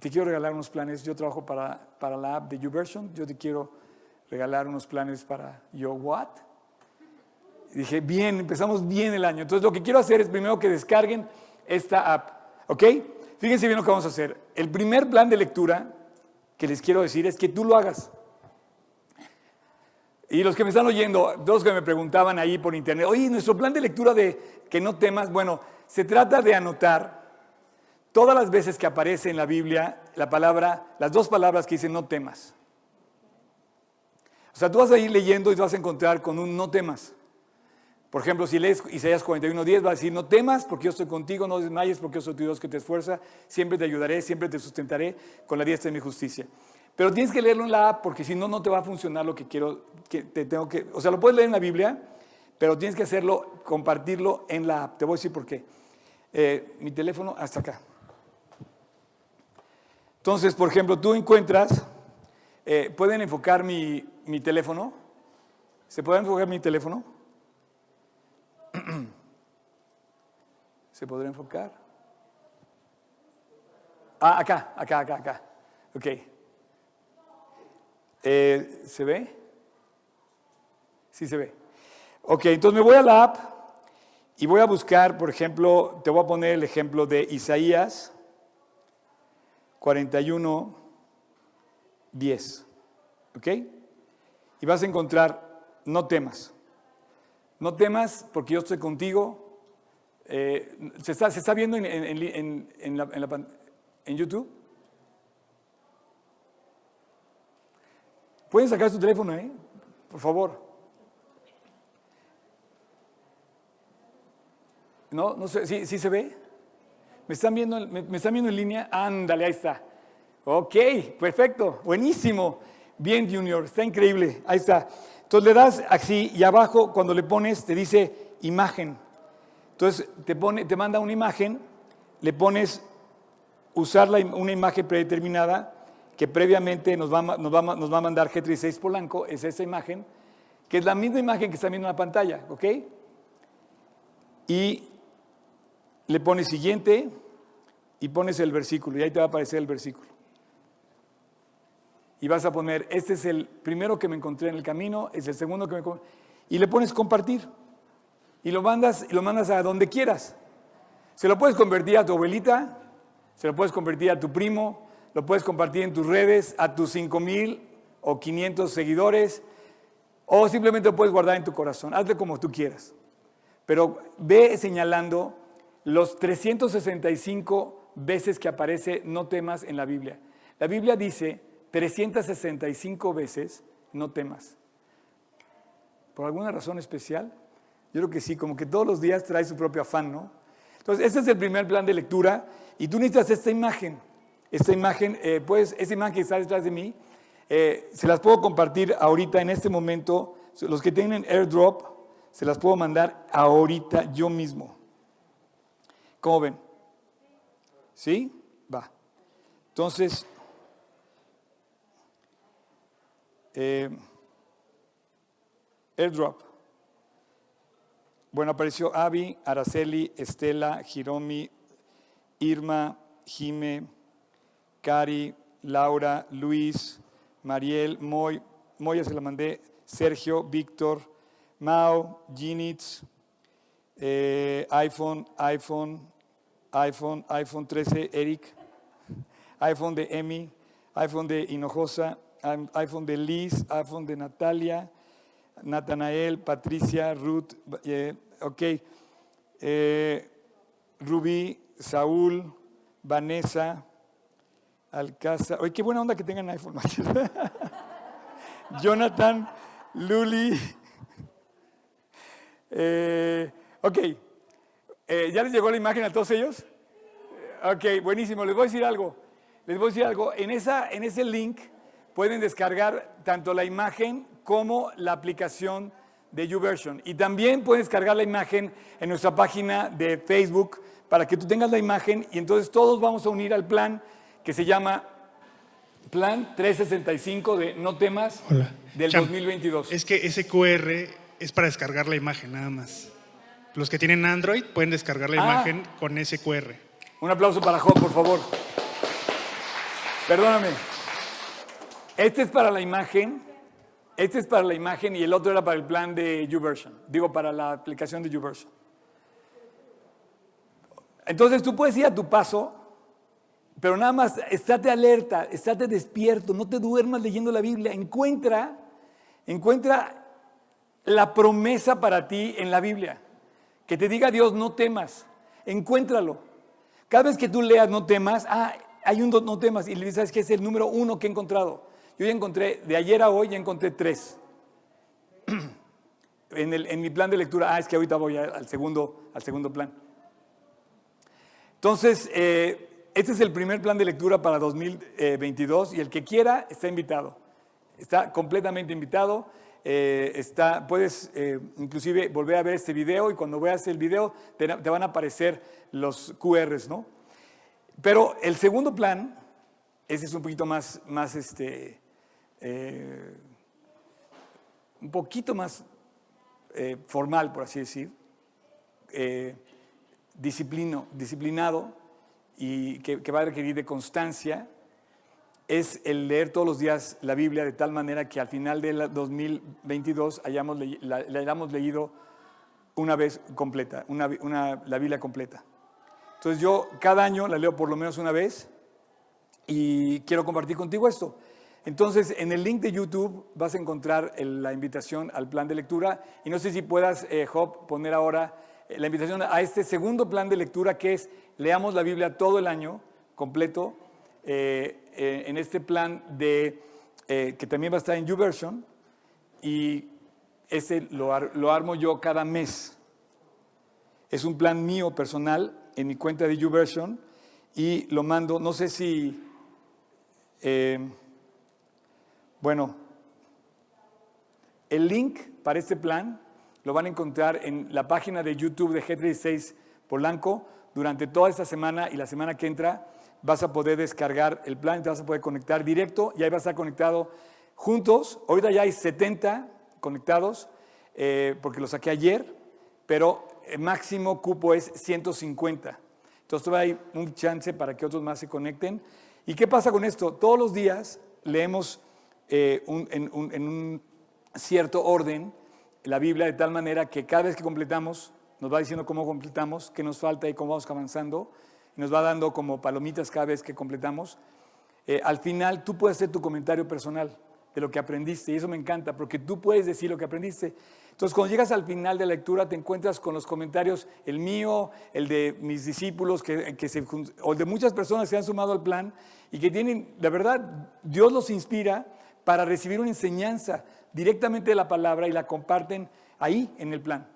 te quiero regalar unos planes. Yo trabajo para, para la app de YouVersion. Yo te quiero regalar unos planes para Yo What. Y dije, bien, empezamos bien el año. Entonces lo que quiero hacer es primero que descarguen esta app. ¿Ok? Fíjense bien lo que vamos a hacer. El primer plan de lectura que les quiero decir es que tú lo hagas. Y los que me están oyendo, dos que me preguntaban ahí por internet, oye, nuestro plan de lectura de que no temas, bueno, se trata de anotar todas las veces que aparece en la Biblia la palabra, las dos palabras que dicen no temas. O sea, tú vas a ir leyendo y vas a encontrar con un no temas. Por ejemplo, si lees Isaías 41.10, va a decir, no temas porque yo estoy contigo, no desmayes porque yo soy tu Dios que te esfuerza, siempre te ayudaré, siempre te sustentaré con la diestra de mi justicia. Pero tienes que leerlo en la app porque si no, no te va a funcionar lo que quiero, que te tengo que... O sea, lo puedes leer en la Biblia, pero tienes que hacerlo, compartirlo en la app. Te voy a decir por qué. Eh, mi teléfono hasta acá. Entonces, por ejemplo, tú encuentras, eh, ¿pueden enfocar mi, mi teléfono? ¿Se puede enfocar mi teléfono? [clears throat] ¿Se podrá enfocar? Ah, acá, acá, acá, acá. Ok. Eh, ¿Se ve? Sí se ve. Ok, entonces me voy a la app y voy a buscar, por ejemplo, te voy a poner el ejemplo de Isaías 41, 10. ¿Ok? Y vas a encontrar, no temas. No temas porque yo estoy contigo. Eh, ¿se, está, ¿se, está, viendo en, en, en, la, en YouTube? Pueden sacar su teléfono, ¿eh? Por favor. No, no sé, ¿sí, se ve? ¿Me están, viendo, me, están viendo en línea? Ándale, ahí está. Ok, perfecto, buenísimo. Bien, Junior, está increíble. Ahí está. Entonces le das así y abajo, cuando le pones, te dice imagen. Entonces te, pone, te manda una imagen, le pones usar una imagen predeterminada que previamente nos va, a mandar G36 Polanco, es esa imagen, que es la misma imagen que está viendo en la pantalla, ¿ok? Y le pones siguiente y pones el versículo, y ahí te va a aparecer el versículo. Y vas a poner, este es el primero que me encontré en el camino, es el segundo que me encontré, y le pones compartir. Y lo mandas, y lo mandas a donde quieras. Se lo puedes convertir a tu abuelita, se lo puedes convertir a tu primo, lo puedes compartir en tus redes, a tus 5 mil o 500 seguidores, o simplemente lo puedes guardar en tu corazón. Hazle como tú quieras. Pero ve señalando los 365 veces que aparece no temas en la Biblia. La Biblia dice 365 veces no temas. ¿Por alguna razón especial? Yo creo que sí, como que todos los días trae su propio afán, ¿no? Entonces, este es el primer plan de lectura y tú necesitas esta imagen. Esta imagen, eh, pues, esa imagen que está detrás de mí, eh, se las puedo compartir ahorita, en este momento. Los que tienen airdrop, se las puedo mandar ahorita yo mismo. ¿Cómo ven? ¿Sí? Va. Entonces, eh, airdrop. Bueno, apareció Avi, Araceli, Estela, Jiromi, Irma, Jime, Cari, Laura, Luis, Mariel, Moy, Moya se la mandé, Sergio, Víctor, Mao, Ginitz, eh, iPhone, iPhone, iPhone, iPhone 13, Eric, [laughs] iPhone de Emi, iPhone de Hinojosa, iPhone de Liz, iPhone de Natalia, Natanael, Patricia, Ruth, eh, ok, Rubí, Saúl, Vanessa, Alcázar. Oye, qué buena onda que tengan iPhone. [laughs] Jonathan, Luli. Eh, ok, ¿ya les llegó la imagen a todos ellos? Ok, buenísimo. Les voy a decir algo. Les voy a decir algo. En, esa, en ese link pueden descargar tanto la imagen como la aplicación de YouVersion. Y también pueden descargar la imagen en nuestra página de Facebook para que tú tengas la imagen y entonces todos vamos a unir al plan que se llama Plan 365 de No temas del 2022. Es que ese QR es para descargar la imagen nada más. Los que tienen Android pueden descargar la ah. imagen con ese QR. Un aplauso para Job, por favor. Perdóname. Este es para la imagen, este es para la imagen y el otro era para el plan de YouVersion. Digo, para la aplicación de YouVersion. Entonces tú puedes ir a tu paso, pero nada más estate alerta, estate despierto, no te duermas leyendo la Biblia. Encuentra, encuentra la promesa para ti en la Biblia. Que te diga Dios, no temas. Encuéntralo. Cada vez que tú leas no temas, ah, hay un no temas y le dices que es el número uno que he encontrado. Yo ya encontré, de ayer a hoy ya encontré tres. [clears throat] en, el, en, mi plan de lectura, ah, es que ahorita voy al segundo, al segundo plan. Entonces, eh, este es el primer plan de lectura para 2022 y el que quiera está invitado. Está completamente invitado. Eh, está, puedes eh, inclusive volver a ver este video y cuando veas el video te, van a aparecer los QRs, ¿no? Pero el segundo plan, ese es un poquito más, más este, eh, un poquito más formal, por así decir, disciplino, disciplinado y que, va a requerir de constancia, es el leer todos los días la Biblia de tal manera que al final del 2022 hayamos la, hayamos leído una vez completa, una, la Biblia completa. Entonces yo cada año la leo por lo menos una vez y quiero compartir contigo esto. Entonces, en el link de YouTube vas a encontrar la invitación al plan de lectura y no sé si puedas, eh, Job, poner ahora la invitación a este segundo plan de lectura que es leamos la Biblia todo el año completo eh, en este plan de que también va a estar en YouVersion y ese lo, lo, armo yo cada mes. Es un plan mío personal en mi cuenta de YouVersion y lo mando, no sé si... Bueno, el link para este plan lo van a encontrar en la página de YouTube de G36 Polanco. Durante toda esta semana y la semana que entra vas a poder descargar el plan, te vas a poder conectar directo y ahí vas a estar conectado juntos. Ahorita ya hay 70 conectados eh, porque lo saqué ayer, pero el máximo cupo es 150. Entonces todavía hay un chance para que otros más se conecten. ¿Y qué pasa con esto? Todos los días leemos eh, en, un cierto orden la Biblia de tal manera que cada vez que completamos, nos va diciendo cómo completamos, qué nos falta y cómo vamos avanzando, y nos va dando como palomitas cada vez que completamos. Eh, al final tú puedes hacer tu comentario personal de lo que aprendiste y eso me encanta porque tú puedes decir lo que aprendiste. Entonces cuando llegas al final de la lectura te encuentras con los comentarios, el mío, el de mis discípulos que, que se, o de muchas personas que se han sumado al plan y que tienen, de verdad, Dios los inspira para recibir una enseñanza directamente de la palabra y la comparten ahí en el plan.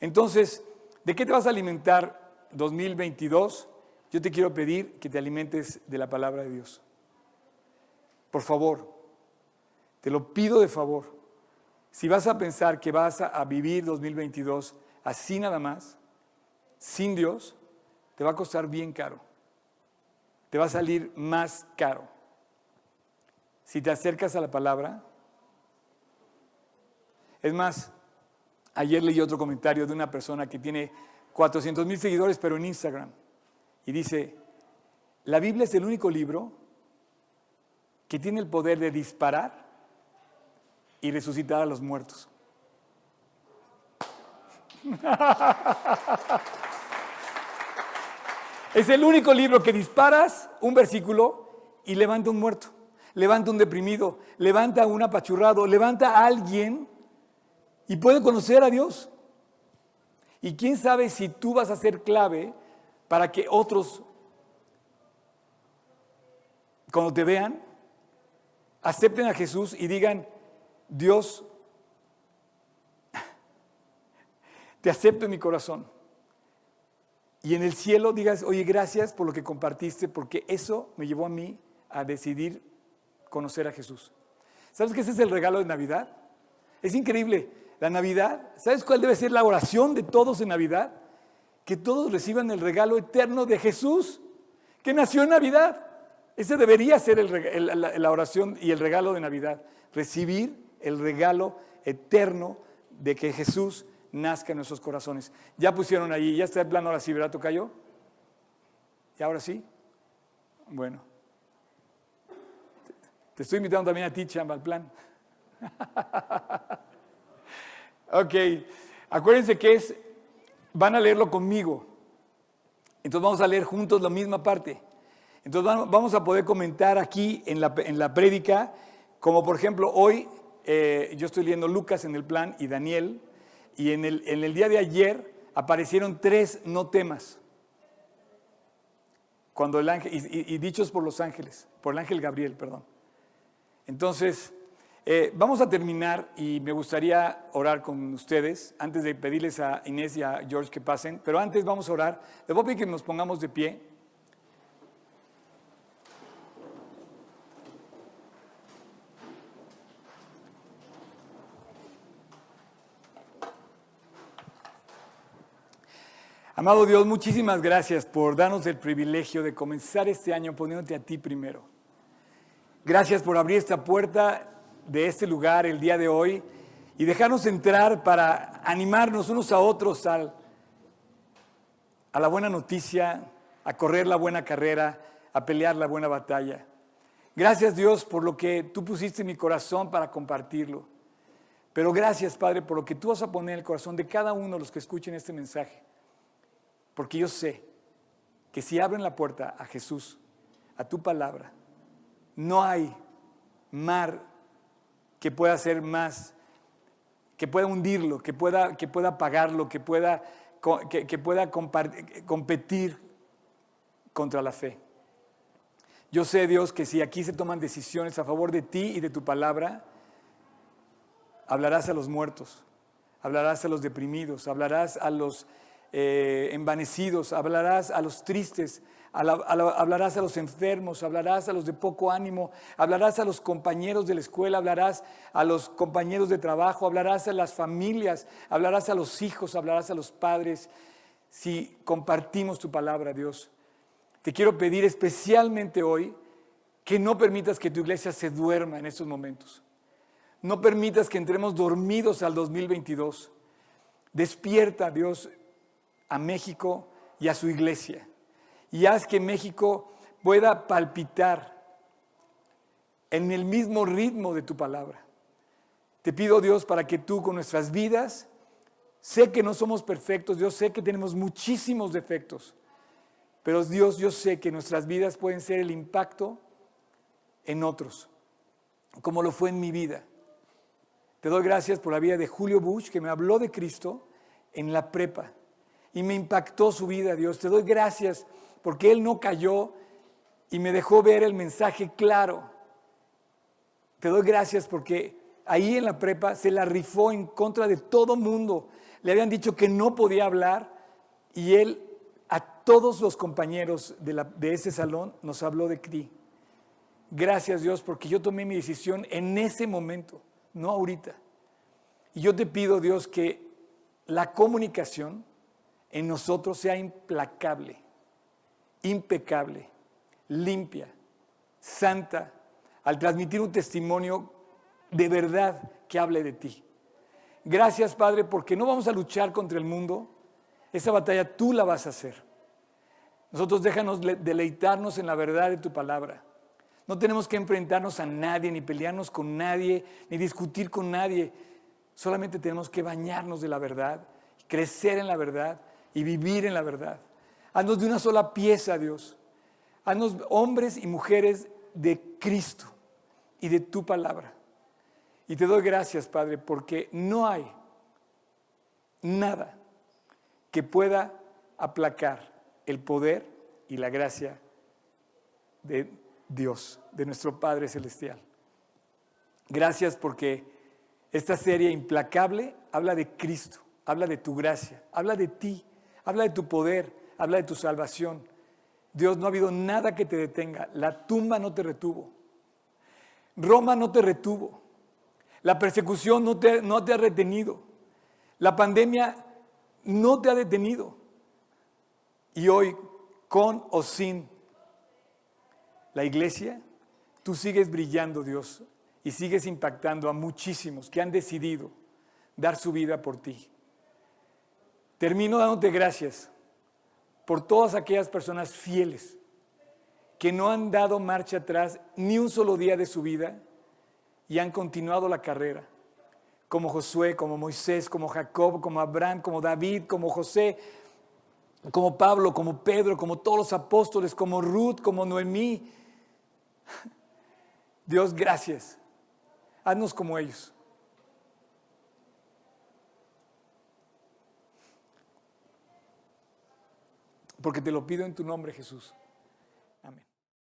Entonces, ¿de qué te vas a alimentar 2022? Yo te quiero pedir que te alimentes de la palabra de Dios. Por favor, te lo pido de favor. Si vas a pensar que vas a, vivir 2022 así nada más, sin Dios, te va a costar bien caro. Te va a salir más caro. Si te acercas a la palabra, es más, ayer leí otro comentario de una persona que tiene 400 mil seguidores, pero en Instagram, y dice, la Biblia es el único libro que tiene el poder de disparar y resucitar a los muertos. [laughs] es el único libro que disparas un versículo y levanta un muerto, levanta un deprimido, levanta un apachurrado, levanta a alguien y puede conocer a Dios. Y quién sabe si tú vas a ser clave para que otros, cuando te vean, acepten a Jesús y digan, Dios, te acepto en mi corazón. Y en el cielo digas, oye, gracias por lo que compartiste, porque eso me llevó a mí a decidir conocer a Jesús. ¿Sabes que ese es el regalo de Navidad? Es increíble. La Navidad, ¿sabes cuál debe ser la oración de todos en Navidad? Que todos reciban el regalo eterno de Jesús, que nació en Navidad. Ese debería ser la oración y el regalo de Navidad. Recibir el regalo eterno de que Jesús nazca en nuestros corazones. Ya pusieron ahí, ya está el plano ahora sí, ¿verdad, Tocayo? ¿Y ahora sí? Bueno. Te estoy invitando también a ti, Chamba, al plan. [laughs] Ok, acuérdense que es, van a leerlo conmigo. Entonces vamos a leer juntos la misma parte. Entonces vamos a poder comentar aquí en la, en la prédica, como por ejemplo hoy eh, yo estoy leyendo Lucas en el plan y Daniel, y en el, en el día de ayer aparecieron tres no temas. Cuando el ángel, y dichos por los ángeles, por el ángel Gabriel, perdón. Entonces, eh, vamos a terminar y me gustaría orar con ustedes antes de pedirles a Inés y a George que pasen, pero antes vamos a orar. Les voy a pedir que nos pongamos de pie. Amado Dios, muchísimas gracias por darnos el privilegio de comenzar este año poniéndote a ti primero. Gracias por abrir esta puerta de este lugar el día de hoy y dejarnos entrar para animarnos unos a otros al, a la buena noticia, a correr la buena carrera, a pelear la buena batalla. Gracias Dios por lo que tú pusiste en mi corazón para compartirlo. Pero gracias Padre por lo que tú vas a poner en el corazón de cada uno de los que escuchen este mensaje. Porque yo sé que si abren la puerta a Jesús, a tu palabra, no hay mar que pueda ser más, que pueda hundirlo, que pueda, que pueda pagarlo, que pueda, que, pueda competir contra la fe. Yo sé, Dios, que si aquí se toman decisiones a favor de ti y de tu palabra, hablarás a los muertos, hablarás a los deprimidos, hablarás a los eh, envanecidos, hablarás a los tristes, hablarás a los enfermos, hablarás a los de poco ánimo, hablarás a los compañeros de la escuela, hablarás a los compañeros de trabajo, hablarás a las familias, hablarás a los hijos, hablarás a los padres. Si compartimos tu palabra, Dios, te quiero pedir especialmente hoy que no permitas que tu iglesia se duerma en estos momentos. No permitas que entremos dormidos al 2022. Despierta, Dios, a México y a su iglesia. Y haz que México pueda palpitar en el mismo ritmo de tu palabra. Te pido, Dios, para que tú con nuestras vidas, sé que no somos perfectos, Dios, sé que tenemos muchísimos defectos, pero Dios, yo sé que nuestras vidas pueden ser el impacto en otros, como lo fue en mi vida. Te doy gracias por la vida de Julio Bush, que me habló de Cristo en la prepa y me impactó su vida, Dios. Te doy gracias porque él no cayó y me dejó ver el mensaje claro. Te doy gracias porque ahí en la prepa se la rifó en contra de todo mundo. Le habían dicho que no podía hablar y él a todos los compañeros de, ese salón nos habló de ti. Gracias Dios porque yo tomé mi decisión en ese momento, no ahorita. Y yo te pido Dios que la comunicación en nosotros sea implacable, impecable, limpia, santa, al transmitir un testimonio de verdad que hable de ti. Gracias Padre porque no vamos a luchar contra el mundo, esa batalla tú la vas a hacer. Nosotros déjanos le- deleitarnos en la verdad de tu palabra. No tenemos que enfrentarnos a nadie, ni pelearnos con nadie, ni discutir con nadie. Solamente tenemos que bañarnos de la verdad, crecer en la verdad y vivir en la verdad. Haznos de una sola pieza, Dios. Haznos hombres y mujeres de Cristo y de tu palabra. Y te doy gracias, Padre, porque no hay nada que pueda aplacar el poder y la gracia de Dios, de nuestro Padre Celestial. Gracias porque esta serie implacable habla de Cristo, habla de tu gracia, habla de ti, habla de tu poder, habla de tu salvación. Dios, no ha habido nada que te detenga. La tumba no te retuvo. Roma no te retuvo. La persecución no te, no te ha retenido. La pandemia no te ha detenido. Y hoy, con o sin la iglesia, tú sigues brillando, Dios, y sigues impactando a muchísimos que han decidido dar su vida por ti. Termino dándote gracias por todas aquellas personas fieles que no han dado marcha atrás ni un solo día de su vida y han continuado la carrera, como Josué, como Moisés, como Jacob, como Abraham, como David, como José, como Pablo, como Pedro, como todos los apóstoles, como Ruth, como Noemí. [laughs] Dios, gracias. Haznos como ellos. Porque te lo pido en tu nombre, Jesús.